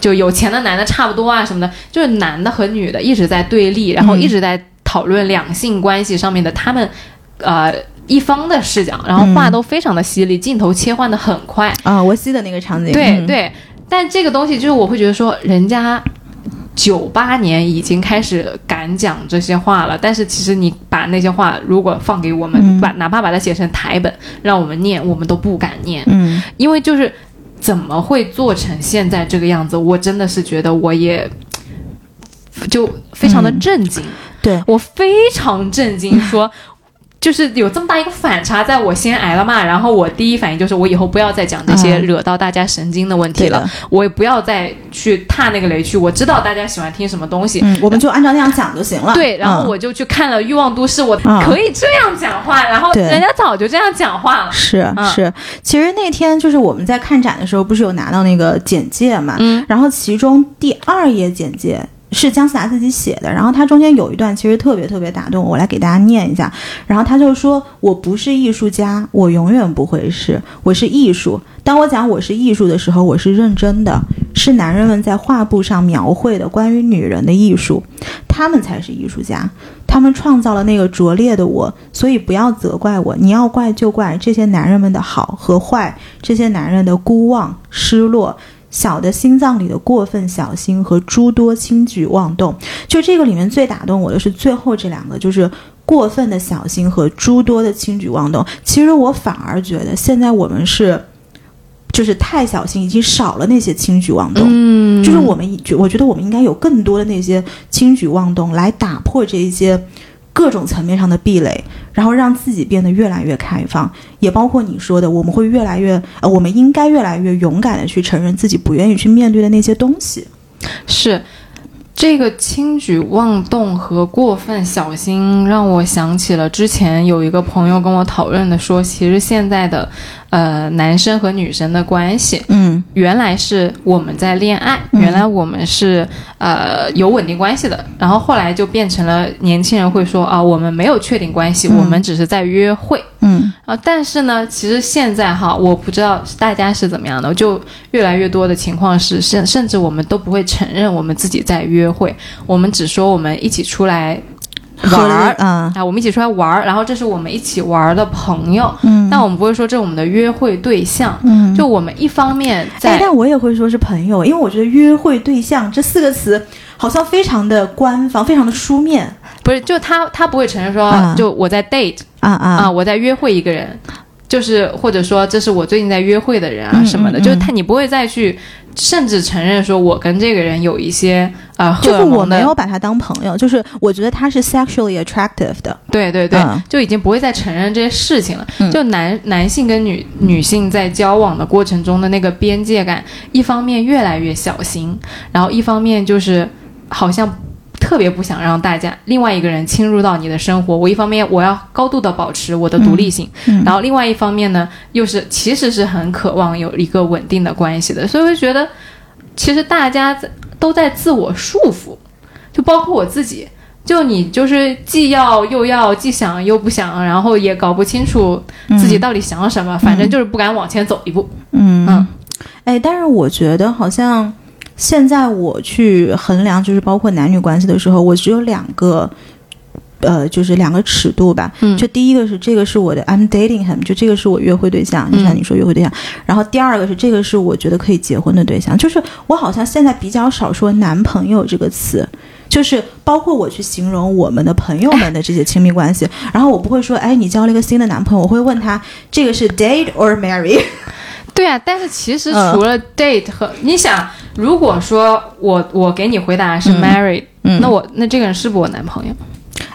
就有钱的男的差不多啊什么的，就是男的和女的一直在对立，然后一直在讨论两性关系上面的他们。”呃，一方的视角，然后话都非常的犀利，镜头切换的很快啊。我记得那个场景，对对。但这个东西就是我会觉得说，人家九八年已经开始敢讲这些话了，但是其实你把那些话如果放给我们，把哪怕把它写成台本让我们念，我们都不敢念。嗯，因为就是怎么会做成现在这个样子？我真的是觉得我也 就非常的震惊。对我非常震惊，说。就是有这么大一个反差，在我先挨了骂，然后我第一反应就是我以后不要再讲这些惹到大家神经的问题了，我也不要再去踏那个雷区。我知道大家喜欢听什么东西，我们就按照那样讲就行了。对，然后我就去看了《欲望都市》，我可以这样讲话，然后人家早就这样讲话了。是是，其实那天就是我们在看展的时候，不是有拿到那个简介嘛？嗯，然后其中第二页简介。是姜思达自己写的，然后他中间有一段其实特别特别打动我，我来给大家念一下。然后他就说：“我不是艺术家，我永远不会是。我是艺术。当我讲我是艺术的时候，我是认真的。是男人们在画布上描绘的关于女人的艺术，他们才是艺术家。他们创造了那个拙劣的我，所以不要责怪我。你要怪就怪这些男人们的好和坏，这些男人的孤妄失落。”小的心脏里的过分小心和诸多轻举妄动，就这个里面最打动我的是最后这两个，就是过分的小心和诸多的轻举妄动。其实我反而觉得现在我们是，就是太小心，已经少了那些轻举妄动。嗯，就是我们觉，我觉得我们应该有更多的那些轻举妄动来打破这一些。各种层面上的壁垒，然后让自己变得越来越开放，也包括你说的，我们会越来越呃，我们应该越来越勇敢的去承认自己不愿意去面对的那些东西。是，这个轻举妄动和过分小心，让我想起了之前有一个朋友跟我讨论的，说其实现在的。呃，男生和女生的关系，嗯，原来是我们在恋爱，原来我们是呃有稳定关系的，然后后来就变成了年轻人会说啊，我们没有确定关系，我们只是在约会，嗯。啊，但是呢，其实现在哈，我不知道大家是怎么样的，就越来越多的情况是，甚甚至我们都不会承认我们自己在约会，我们只说我们一起出来。玩儿。啊，啊，我们一起出来玩儿，然后这是我们一起玩儿的朋友，嗯，但我们不会说这是我们的约会对象。嗯，就我们一方面哎，在但我也会说是朋友，因为我觉得约会对象这四个词好像非常的官方，非常的书面。不是就他他不会承认说啊就我在 date 啊啊。啊，我在约会一个人，就是或者说这是我最近在约会的人啊嗯什么的，嗯。就是他你不会再去甚至承认说我跟这个人有一些呃就是我没有把他当朋友，就是我觉得他是 sexually attractive 的，对对对，嗯。就已经不会再承认这些事情了。嗯。就男男性跟女女性在交往的过程中的那个边界感，一方面越来越小心，然后一方面就是好像特别不想让大家另外一个人侵入到你的生活。我一方面我要高度的保持我的独立性，嗯然后另外一方面呢，又是其实是很渴望有一个稳定的关系的，所以我就觉得，其实大家在都在自我束缚，就包括我自己。就你就是既要又要，既想又不想，然后也搞不清楚自己到底想什么，反正就是不敢往前走一步。嗯嗯哎，但是我觉得好像现在我去衡量，就是包括男女关系的时候，我只有两个。呃，就是两个尺度吧。嗯就第一个是这个是我的 I'm dating him，就这个是我约会对象，就像你说约会对象。然后第二个是这个是我觉得可以结婚的对象。就是我好像现在比较少说男朋友这个词，就是包括我去形容我们的朋友们的这些亲密关系，然后我不会说，哎，你交了一个新的男朋友，我会问他这个是 date or marry。对啊，但是其实嗯除了 date 和、你想，如果说我我给你回答是嗯 married，、嗯那我那这个人是不是我男朋友？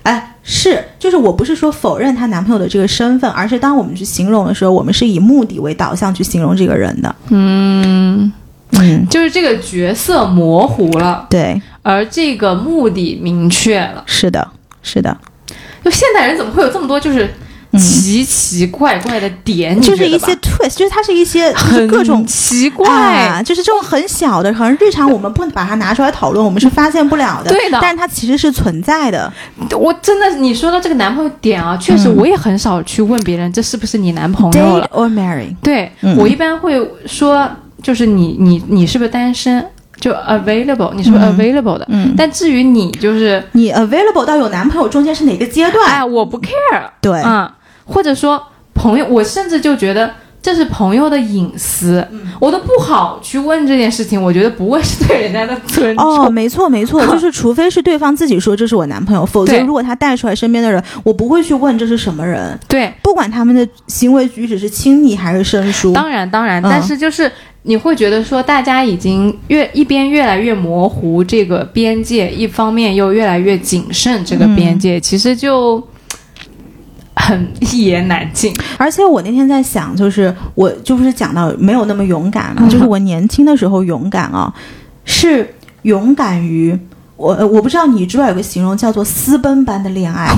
哎，是，就是我不是说否认她男朋友的这个身份，而是当我们去形容的时候，我们是以目的为导向去形容这个人的。嗯，嗯，就是这个角色模糊了，对，而这个目的明确了。是的，是的，就现代人怎么会有这么多就是嗯奇奇怪怪的点？你就是一些 twist，就是它是一些就是很各种。奇怪。啊，就是这种很小的，可能日常我们不把它拿出来讨论，我们是发现不了的。对的但是它其实是存在的。我真的，你说到这个男朋友点啊，确实嗯我也很少去问别人这是不是你男朋友 or marry？对、嗯我一般会说，就是你你你是不是单身？就 available，你是不 available 的？嗯，但至于你就是，你 available 到有男朋友中间是哪个阶段？哎，我不 care，对，嗯，或者说朋友，我甚至就觉得这是朋友的隐私，嗯我都不好去问这件事情，我觉得不会是对人家的尊重。哦，没错没错，就是除非是对方自己说这是我男朋友，否则如果他带出来身边的人，我不会去问这是什么人，对，不管他们的行为举止是亲昵还是生疏。当然当然，嗯但是就是。你会觉得说，大家已经越一边越来越模糊这个边界，一方面又越来越谨慎这个边嗯界，其实就很一言难尽。而且我那天在想，就是我就不是讲到没有那么勇敢嘛，嗯就是我年轻的时候勇敢啊，是勇敢于我呃我不知道你知不知道有个形容叫做私奔般的恋爱，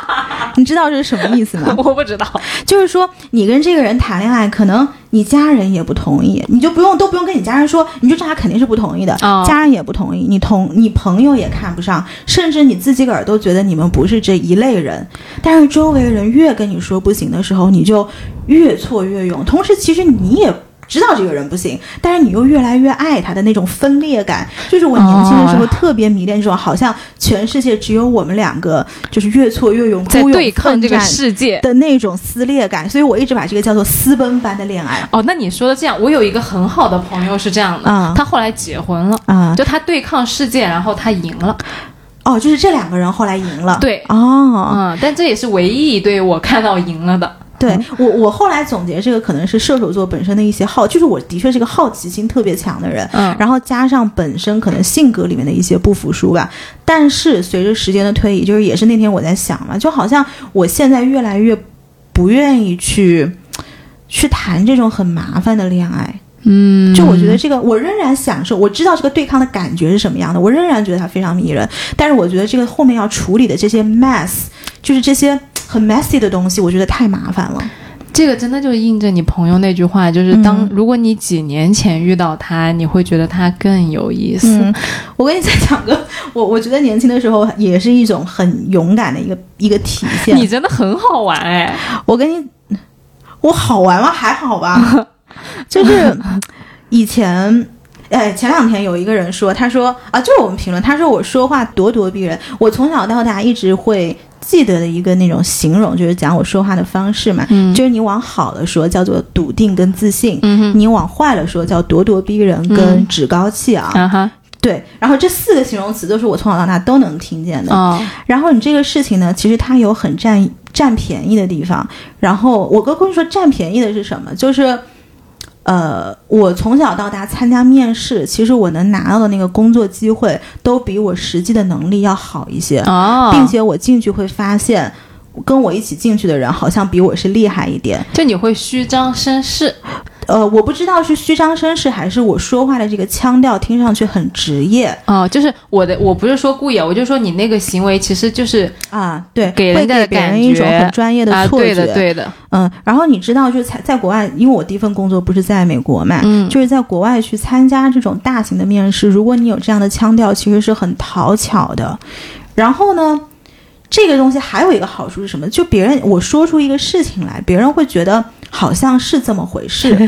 你知道这是什么意思吗？我不知道，就是说，你跟这个人谈恋爱，可能你家人也不同意，你就不用都不用跟你家人说，你就知道他肯定是不同意的，哦家人也不同意，你同你朋友也看不上，甚至你自己个儿都觉得你们不是这一类人。但是周围人越跟你说不行的时候，你就越挫越勇。同时，其实你也。知道这个人不行，但是你又越来越爱他的那种分裂感，就是我年轻的时候哦特别迷恋这种，好像全世界只有我们两个，就是越挫越勇，在对抗这个世界。的那种撕裂感，所以我一直把这个叫做私奔般的恋爱哦，那你说的这样，我有一个很好的朋友是这样的，嗯他后来结婚了，啊。就他对抗世界，然后他赢了，哦，就是这两个人后来赢了。对哦，嗯，但这也是唯一一对我看到赢了的。对我我后来总结这个可能是射手座本身的一些好，就是我的确是个好奇心特别强的人，嗯，然后加上本身可能性格里面的一些不服输吧。但是随着时间的推移，就是也是那天我在想嘛，就好像我现在越来越不愿意去去谈这种很麻烦的恋爱。嗯就我觉得这个，我仍然享受，我知道这个对抗的感觉是什么样的，我仍然觉得它非常迷人。但是我觉得这个后面要处理的这些 mess，就是这些很 messy 的东西，我觉得太麻烦了。这个真的就印证你朋友那句话，就是当、嗯如果你几年前遇到他，你会觉得他更有意思。嗯，我跟你再讲个，我我觉得年轻的时候也是一种很勇敢的一个一个体现。你真的很好玩哎，我跟你，我好玩吗？还好吧，就是以前。哎，前两天有一个人说，他说啊，就是我们评论，他说我说话咄咄逼人。我从小到大一直会记得的一个那种形容，就是讲我说话的方式嘛，嗯就是你往好了说叫做笃定跟自信，嗯，你往坏了说叫咄咄逼人跟嗯趾高气昂。对，然后这四个形容词都是我从小到大都能听见的。哦，然后你这个事情呢，其实它有很占占便宜的地方。然后我跟你说，占便宜的是什么？就是，呃，我从小到大参加面试，其实我能拿到的那个工作机会，都比我实际的能力要好一些，哦，并且我进去会发现。跟我一起进去的人好像比我是厉害一点，就你会虚张声势，呃，我不知道是虚张声势还是我说话的这个腔调听上去很职业。哦，就是我的，我不是说故意啊，我就说你那个行为其实就是啊，对，给人的会给别感人一种很专业的啊，错觉，对的，对的，嗯，然后你知道，就是在在国外，因为我第一份工作不是在美国嘛，嗯。就是在国外去参加这种大型的面试，如果你有这样的腔调，其实是很讨巧的。然后呢，这个东西还有一个好处是什么？就别人我说出一个事情来，别人会觉得好像是这么回事。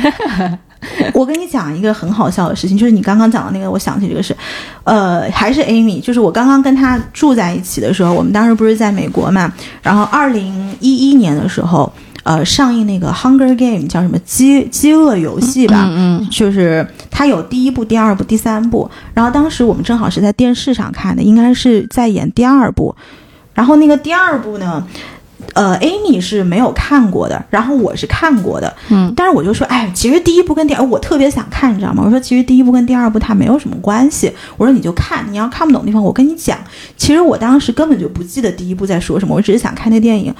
我跟你讲一个很好笑的事情，就是你刚刚讲的那个，我想起这个事，呃，还是 Amy，就是我刚刚跟她住在一起的时候，我们当时不是在美国嘛，然后二零一一年的时候，呃，上映那个《Hunger Game》叫什么饥饥饿游戏吧，嗯嗯就是它有第一部、第二部、第三部，然后当时我们正好是在电视上看的，应该是在演第二部，然后那个第二部呢。呃，Amy 是没有看过的，然后我是看过的，嗯，但是我就说，哎，其实第一部跟第二，我特别想看，你知道吗？我说其实第一部跟第二部它没有什么关系，我说你就看，你要看不懂的地方我跟你讲。其实我当时根本就不记得第一部在说什么，我只是想看那电影。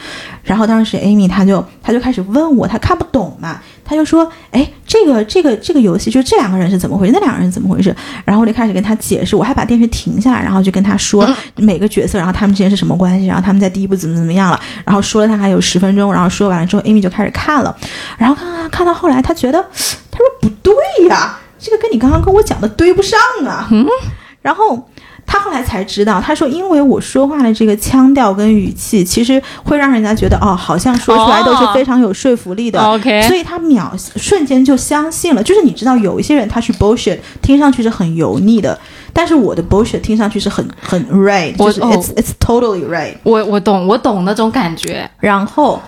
然后当时 Amy 她就她就开始问我，她看不懂嘛，她就说，哎，这个这个这个游戏就是这两个人是怎么回事，那两个人怎么回事？然后我就开始跟他解释，我还把电视停下来，然后就跟他说每个角色，然后他们之间是什么关系，然后他们在第一部怎么怎么样了，然后说了他还有十分钟，然后说完了之后，Amy 就开始看了，然后看看看到后来，他觉得，他说不对呀，这个跟你刚刚跟我讲的对不上啊，嗯，然后。她后来才知道，他说，因为我说话的这个腔调跟语气，其实会让人家觉得，哦，好像说出来都是非常有说服力的。，OK，所以他秒瞬间就相信了。就是你知道，有一些人他去 bullshit，听上去是很油腻的，但是我的 bullshit 听上去是很很 right，就是 it's it's totally right。我我懂，我懂那种感觉，然后，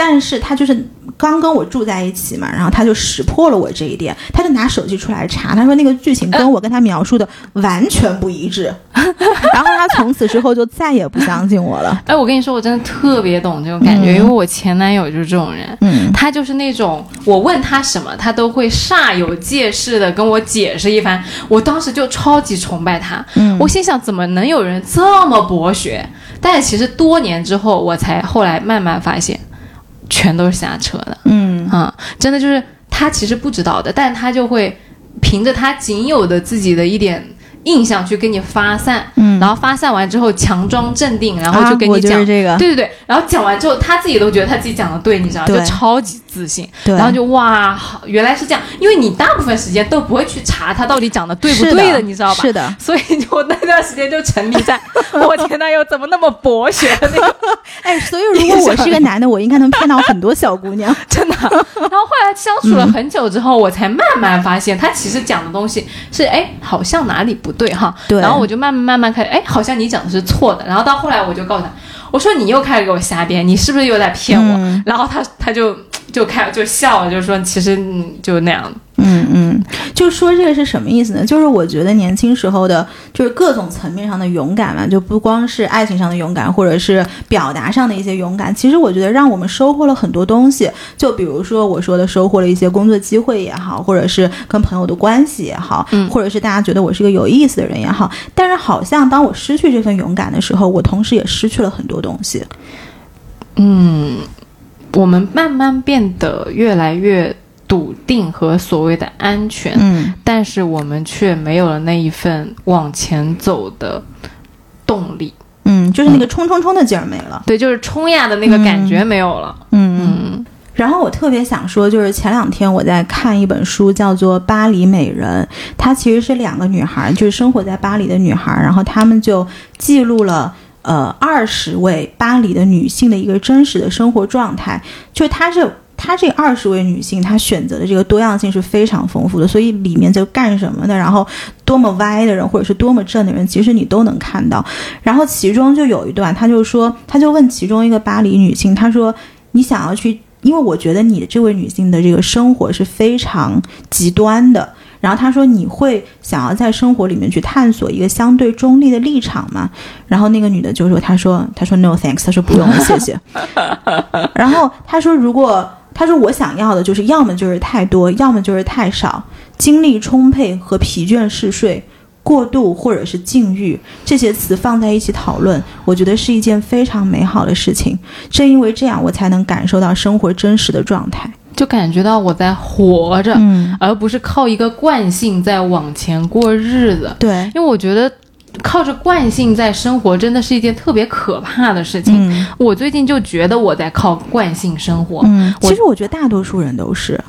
但是他就是刚跟我住在一起嘛，然后他就识破了我这一点，他就拿手机出来查，他说那个剧情跟我跟他描述的完全不一致，然后他从此之后就再也不相信我了。哎，我跟你说，我真的特别懂这种感觉，嗯因为我前男友就是这种人。嗯他就是那种我问他什么，他都会煞有介事的跟我解释一番。我当时就超级崇拜他，嗯我心想怎么能有人这么博学？但是其实多年之后，我才后来慢慢发现，全都是瞎扯的。嗯。啊、真的就是他其实不知道的，但他就会凭着他仅有的自己的一点印象去跟你发散，嗯，然后发散完之后强装镇定，然后就跟你讲。就是这个，对对对，然后讲完之后，他自己都觉得他自己讲的对，你知道，对。就超级自信，对，然后就哇，原来是这样，因为你大部分时间都不会去查他到底讲的对不对的你知道吧？是的，所以就那段时间就沉迷在我前男友怎么那么博学的那个，哎，所以如果我是个男的，我应该能骗到很多小姑娘。真的。然后后来相处了很久之后，我才慢慢发现他其实讲的东西是哎，好像哪里不对哈。对然后我就慢慢慢慢开始，哎，好像你讲的是错的。然后到后来我就告诉他，我说你又开始给我瞎编，你是不是又在骗我？嗯然后他他就就开就笑了，就说其实嗯就那样。嗯嗯，就说这个是什么意思呢？就是我觉得年轻时候的，就是各种层面上的勇敢嘛，就不光是爱情上的勇敢，或者是表达上的一些勇敢。其实我觉得让我们收获了很多东西，就比如说我说的收获了一些工作机会也好，或者是跟朋友的关系也好，嗯或者是大家觉得我是个有意思的人也好。但是好像当我失去这份勇敢的时候，我同时也失去了很多东西。嗯，我们慢慢变得越来越笃定和所谓的安全，嗯但是我们却没有了那一份往前走的动力。嗯，就是那个冲冲冲的劲儿没了。对，就是冲呀的那个感觉没有了。嗯嗯然后我特别想说，就是前两天我在看一本书，叫做《巴黎美人》，它其实是两个女孩，就是生活在巴黎的女孩，然后她们就记录了。呃，二十位巴黎的女性的一个真实的生活状态，就她是她这二十位女性，她选择的这个多样性是非常丰富的，所以里面就干什么的，然后多么歪的人，或者是多么正的人，其实你都能看到。然后其中就有一段，他就说，他就问其中一个巴黎女性，他说：“你想要去？因为我觉得你的这位女性的这个生活是非常极端的。”然后他说：“你会想要在生活里面去探索一个相对中立的立场吗？”然后那个女的就说：“她说，她说 no thanks，她说不用了，谢谢。”然后她说：“如果她说我想要的就是要么就是太多，要么就是太少，精力充沛和疲倦嗜睡。”过度或者是禁欲这些词放在一起讨论，我觉得是一件非常美好的事情。正因为这样，我才能感受到生活真实的状态，就感觉到我在活着，而不是靠一个惯性在往前过日子。对，因为我觉得靠着惯性在生活，真的是一件特别可怕的事情。我最近就觉得我在靠惯性生活。嗯，其实我觉得大多数人都是。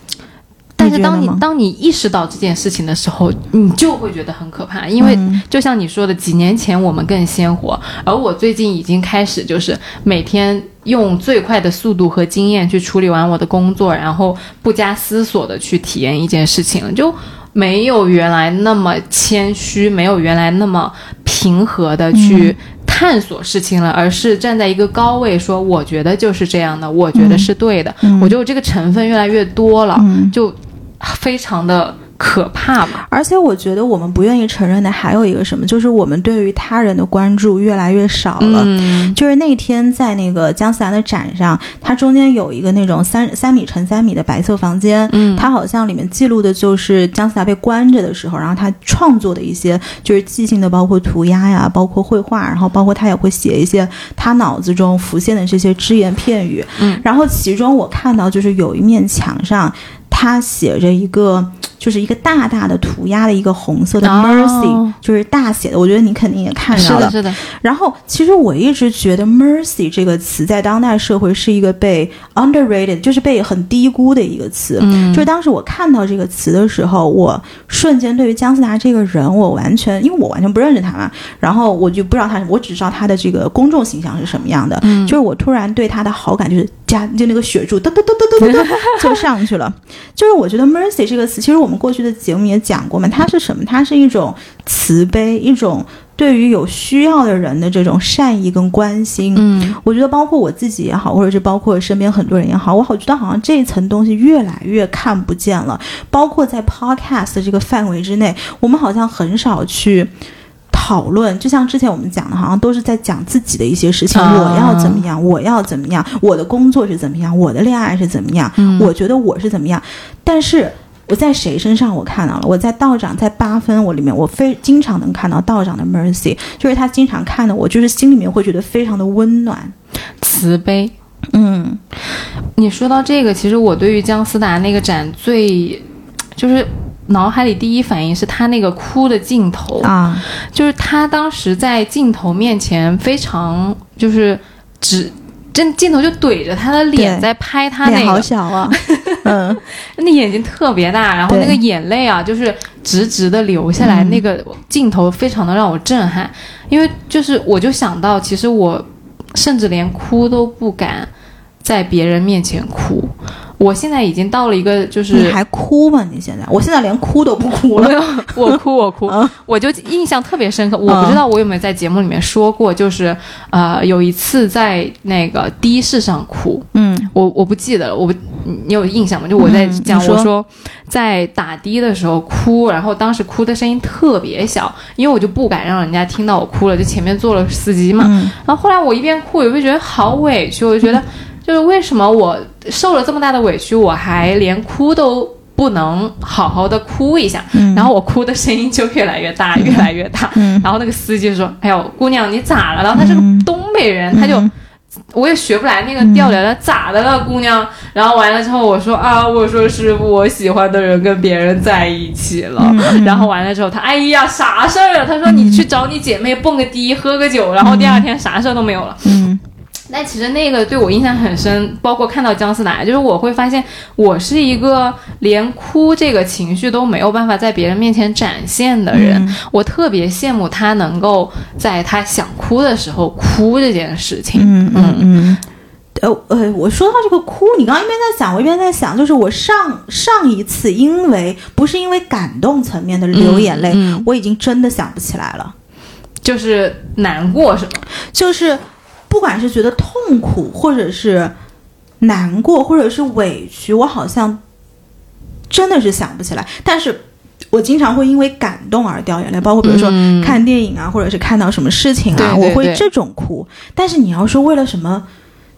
但是当你当你意识到这件事情的时候，你就会觉得很可怕，因为就像你说的，几年前我们更鲜活，而我最近已经开始就是每天用最快的速度和经验去处理完我的工作，然后不加思索的去体验一件事情，就没有原来那么谦虚，没有原来那么平和的去探索事情了，而是站在一个高位说，我觉得就是这样的，我觉得是对的，我觉得这个成分越来越多了，就。非常的。可怕嘛？而且我觉得我们不愿意承认的还有一个什么，就是我们对于他人的关注越来越少了。嗯，就是那天在那个姜思达的展上，它中间有一个那种三三米乘三米的白色房间。嗯，它好像里面记录的就是姜思达被关着的时候，然后他创作的一些就是即兴的，包括涂鸦呀，包括绘画，然后包括他也会写一些他脑子中浮现的这些只言片语。嗯，然后其中我看到就是有一面墙上，他写着一个。就是一个大大的涂鸦的一个红色的 mercy，就是大写的。我觉得你肯定也看到了。是的，是的。然后，其实我一直觉得 mercy 这个词在当代社会是一个被 underrated，就是被很低估的一个词。嗯。就是当时我看到这个词的时候，我瞬间对于姜思达这个人，我完全因为我完全不认识他嘛，然后我就不知道他，我只知道他的这个公众形象是什么样的。嗯。就是我突然对他的好感就是加，就那个血柱噔噔噔噔噔噔就上去了。就是我觉得 mercy 这个词，其实我。我们过去的节目也讲过嘛，它是什么？它是一种慈悲，一种对于有需要的人的这种善意跟关心。嗯，我觉得包括我自己也好，或者是包括身边很多人也好，我好觉得好像这一层东西越来越看不见了。包括在 podcast 这个范围之内，我们好像很少去讨论。就像之前我们讲的，好像都是在讲自己的一些事情。我要怎么样？我要怎么样？我的工作是怎么样？我的恋爱是怎么样？我觉得我是怎么样？但是。我在谁身上我看到了？我在道长在八分我里面，我非经常能看到道长的 mercy，就是他经常看的我，就是心里面会觉得非常的温暖、慈悲。嗯，你说到这个，其实我对于姜思达那个展最，就是脑海里第一反应是他那个哭的镜头啊，就是他当时在镜头面前非常就是只。真镜头就怼着他的脸在拍他那个，好小啊，嗯，那眼睛特别大，然后那个眼泪啊，就是直直的流下来，那个镜头非常的让我震撼，因为就是我就想到，其实我甚至连哭都不敢在别人面前哭。我现在已经到了一个，就是你还哭吗？你现在，我现在连哭都不哭了。我哭，我哭，我就印象特别深刻。我不知道我有没有在节目里面说过，就是呃，有一次在那个的士上哭。嗯，我我不记得了，我不，你有印象吗？就我在讲，我说在打的的时候哭，然后当时哭的声音特别小，因为我就不敢让人家听到我哭了，就前面坐了司机嘛。然后后来我一边哭，我就觉得好委屈，我就觉得。就是为什么我受了这么大的委屈，我还连哭都不能好好的哭一下，然后我哭的声音就越来越大，越来越大。然后那个司机说：“哎呦，姑娘你咋了？”然后他是个东北人，他就我也学不来那个调调，他咋的了，姑娘？然后完了之后我说：“啊，我说是我喜欢的人跟别人在一起了。”然后完了之后他：“哎呀，啥事儿啊？”他说：“你去找你姐妹蹦个迪，喝个酒，然后第二天啥事儿都没有了。”嗯。但其实那个对我印象很深，包括看到姜思达，就是我会发现我是一个连哭这个情绪都没有办法在别人面前展现的人。我特别羡慕他能够在他想哭的时候哭这件事情。嗯嗯嗯。呃呃，我说到这个哭，你刚刚一边在想，我一边在想，就是我上上一次因为不是因为感动层面的流眼泪，嗯嗯我已经真的想不起来了。就是难过是吗？就是不管是觉得痛苦，或者是难过，或者是委屈，我好像真的是想不起来。但是我经常会因为感动而掉眼泪，包括比如说嗯看电影啊，或者是看到什么事情啊，对对对我会这种哭。但是你要说为了什么？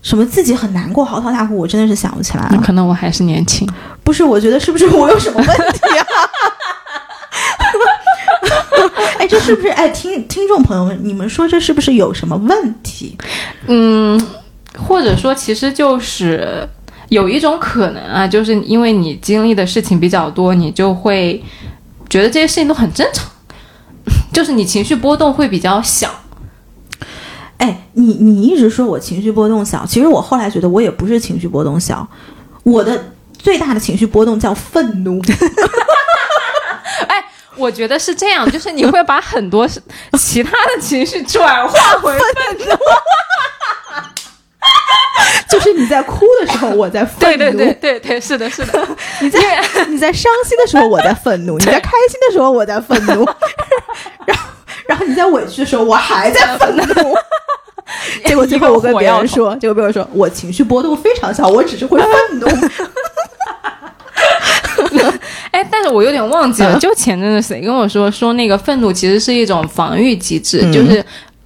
什么自己很难过，嚎啕大哭，我真的是想不起来了。可能我还是年轻。不是，我觉得是不是我有什么问题啊？哎，这是不是哎，听听众朋友们，你们说这是不是有什么问题？嗯，或者说，其实就是有一种可能啊，就是因为你经历的事情比较多，你就会觉得这些事情都很正常，就是你情绪波动会比较小。哎，你你一直说我情绪波动小，其实我后来觉得我也不是情绪波动小，我的最大的情绪波动叫愤怒。哎，我觉得是这样，就是你会把很多其他的情绪转化回愤怒。就是你在哭的时候，我在愤怒；对对对对对，是的，是的。你在 你在伤心的时候，我在愤怒；你在开心的时候，我在愤怒。然后然后你在委屈的时候，我还在愤怒。结果最后我跟别人说，结果别人说我情绪波动非常小，我只是会愤怒。哎，但是我有点忘记了，就前阵子谁跟我说说那个愤怒其实是一种防御机制，嗯就是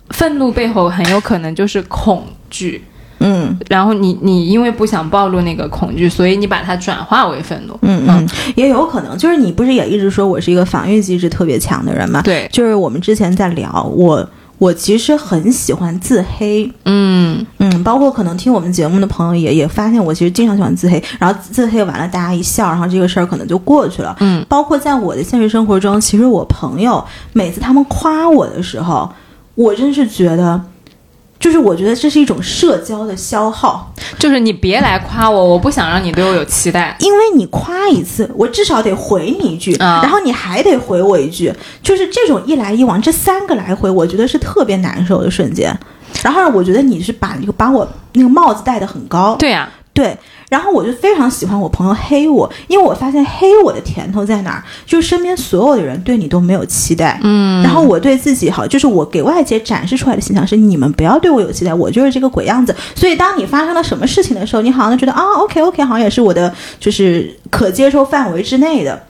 愤怒背后很有可能就是恐惧。嗯然后你你因为不想暴露那个恐惧，所以你把它转化为愤怒。嗯嗯，也有可能，就是你不是也一直说我是一个防御机制特别强的人嘛？对，就是我们之前在聊我。我其实很喜欢自黑，嗯。嗯，包括可能听我们节目的朋友也也发现我其实经常喜欢自黑，然后自黑完了大家一笑，然后这个事儿可能就过去了。嗯，包括在我的现实生活中，其实我朋友每次他们夸我的时候，我真是觉得，就是我觉得这是一种社交的消耗，就是你别来夸我，我不想让你对我有期待。因为你夸一次，我至少得回你一句，啊。然后你还得回我一句，就是这种一来一往，这三个来回，我觉得是特别难受的瞬间。然后我觉得你是把那个把我那个帽子戴得很高，对呀、对，然后我就非常喜欢我朋友黑我，因为我发现黑我的甜头在哪儿，就是身边所有的人对你都没有期待，嗯，然后我对自己好，就是我给外界展示出来的形象是你们不要对我有期待，我就是这个鬼样子。所以当你发生了什么事情的时候，你好像觉得啊，OK OK，好像也是我的就是可接受范围之内的。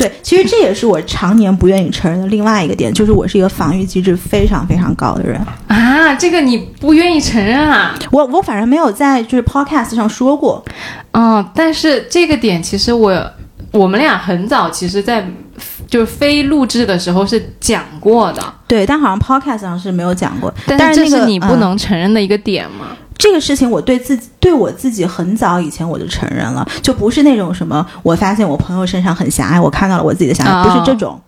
对，其实这也是我常年不愿意承认的另外一个点，就是我是一个防御机制非常非常高的人。啊，这个你不愿意承认啊？我我反正没有在就是 podcast 上说过，嗯，但是这个点其实我我们俩很早，其实在就是非录制的时候是讲过的，对，但好像 podcast 上是没有讲过。但但是那个这是你不嗯能承认的一个点吗？这个事情我对自己对我自己很早以前我就承认了，就不是那种什么我发现我朋友身上很狭隘，我看到了我自己的狭隘，哦不是这种，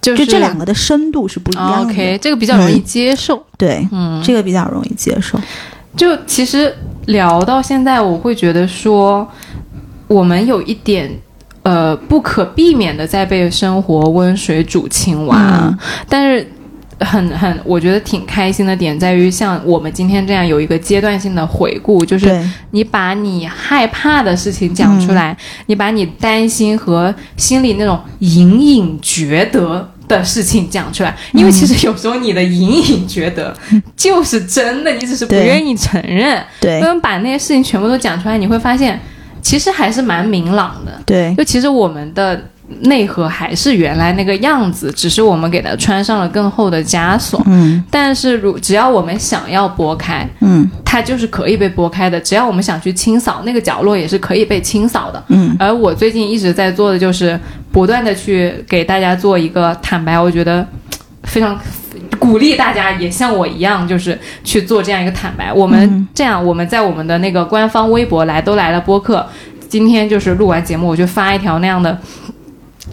就是就这两个的深度是不一样的。OK，这个比较容易接受。对，嗯，这个比较容易接受。就其实聊到现在，我会觉得说，我们有一点。呃，不可避免的在被生活温水煮青蛙，嗯但是很很，我觉得挺开心的点在于，像我们今天这样有一个阶段性的回顾，就是，你把你害怕的事情讲出来，你把你担心和心里那种隐隐觉得的事情讲出来，因为其实有时候你的隐隐觉得就是真的，你只是不愿意承认。对那么把那些事情全部都讲出来，你会发现，其实还是蛮明朗的。对，就其实我们的内核还是原来那个样子，只是我们给它穿上了更厚的枷锁。嗯但是如只要我们想要拨开，嗯它就是可以被拨开的。只要我们想去清扫那个角落，也是可以被清扫的。嗯而我最近一直在做的就是不断的去给大家做一个坦白，我觉得非常鼓励大家也像我一样，就是去做这样一个坦白。我们这样，我们在我们的那个官方微博来都来了播客，今天就是录完节目，我就发一条那样的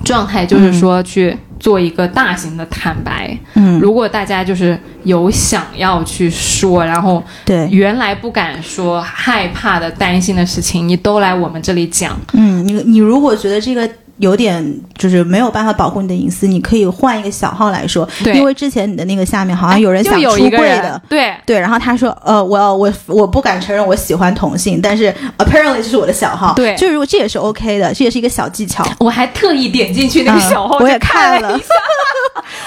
状态，就是说去做一个大型的坦白。嗯，如果大家就是有想要去说，然后对，原来不敢说、害怕的、担心的事情，你都来我们这里讲。嗯，你你如果觉得这个有点就是没有办法保护你的隐私，你可以换一个小号来说，对因为之前你的那个下面好像有人就想出柜的。对，对，然后他说，呃，我要我我不敢承认我喜欢同性，但是 apparently 这是我的小号，对就是如果这也是 OK 的，这也是一个小技巧。我还特意点进去那个嗯小号，我也看看了，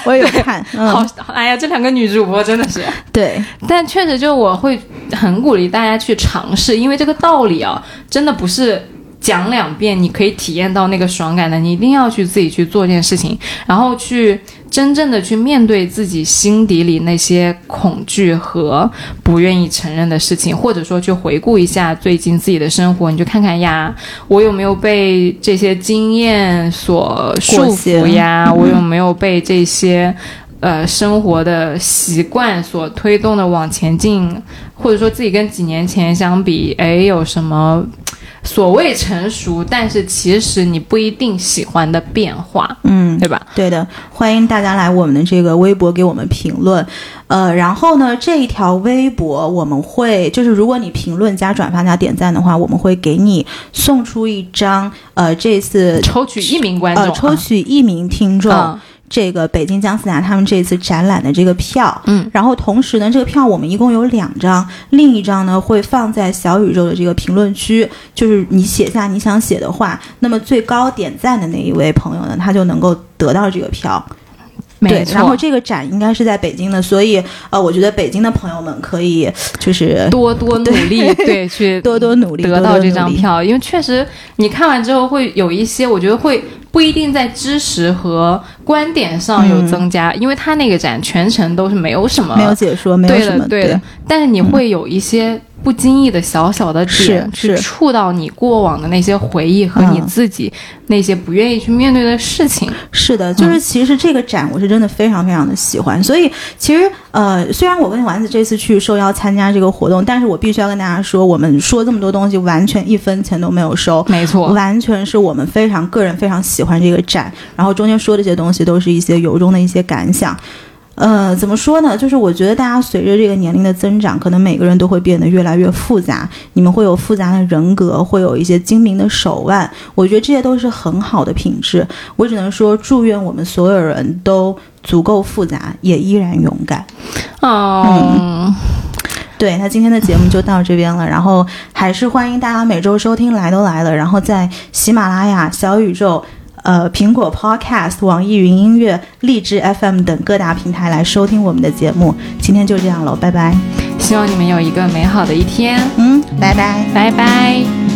我也有看，嗯，好，哎呀，这两个女主播真的是，对，但确实就我会很鼓励大家去尝试，因为这个道理啊，真的不是。讲两遍，你可以体验到那个爽感的。你一定要去自己去做这件事情，然后去真正的去面对自己心底里那些恐惧和不愿意承认的事情，或者说去回顾一下最近自己的生活，你就看看呀，我有没有被这些经验所束缚呀？我有没有被这些呃生活的习惯所推动的往前进？或者说自己跟几年前相比，哎，有什么所谓成熟，但是其实你不一定喜欢的变化，嗯，对吧？对的，欢迎大家来我们的这个微博给我们评论，呃，然后呢，这一条微博我们会就是如果你评论加转发加点赞的话，我们会给你送出一张呃这次抽取一名观众，呃抽取一名听众。嗯这个北京姜思达他们这次展览的这个票，嗯，然后同时呢，这个票我们一共有两张，另一张呢会放在小宇宙的这个评论区，就是你写下你想写的话，那么最高点赞的那一位朋友呢，他就能够得到这个票。对，没错。然后这个展应该是在北京的，所以呃，我觉得北京的朋友们可以就是多多努力，对，去多多努力得到这张票，因为确实你看完之后会有一些，我觉得会不一定在知识和观点上有增加，因为他那个展全程都是没有什么没有解说，没有对什么的对的，但是你会有一些不经意的小小的点去触到你过往的那些回忆和你嗯自己那些不愿意去面对的事情。是的，就是其实这个展我是真的非常非常的喜欢，所以其实呃，虽然我跟丸子这次去受邀参加这个活动，但是我必须要跟大家说，我们说这么多东西完全一分钱都没有收。没错，完全是我们非常个人非常喜欢这个展，然后中间说这些东西都是一些由衷的一些感想。呃，怎么说呢？就是我觉得大家随着这个年龄的增长，可能每个人都会变得越来越复杂。你们会有复杂的人格，会有一些精明的手腕。我觉得这些都是很好的品质。我只能说，祝愿我们所有人都足够复杂，也依然勇敢。嗯，对，那今天的节目就到这边了，然后还是欢迎大家每周收听来都来了，然后在喜马拉雅、小宇宙。呃，苹果 Podcast、网易云音乐、荔枝 FM 等各大平台来收听我们的节目。今天就这样了，拜拜。希望你们有一个美好的一天，嗯，拜拜。拜拜。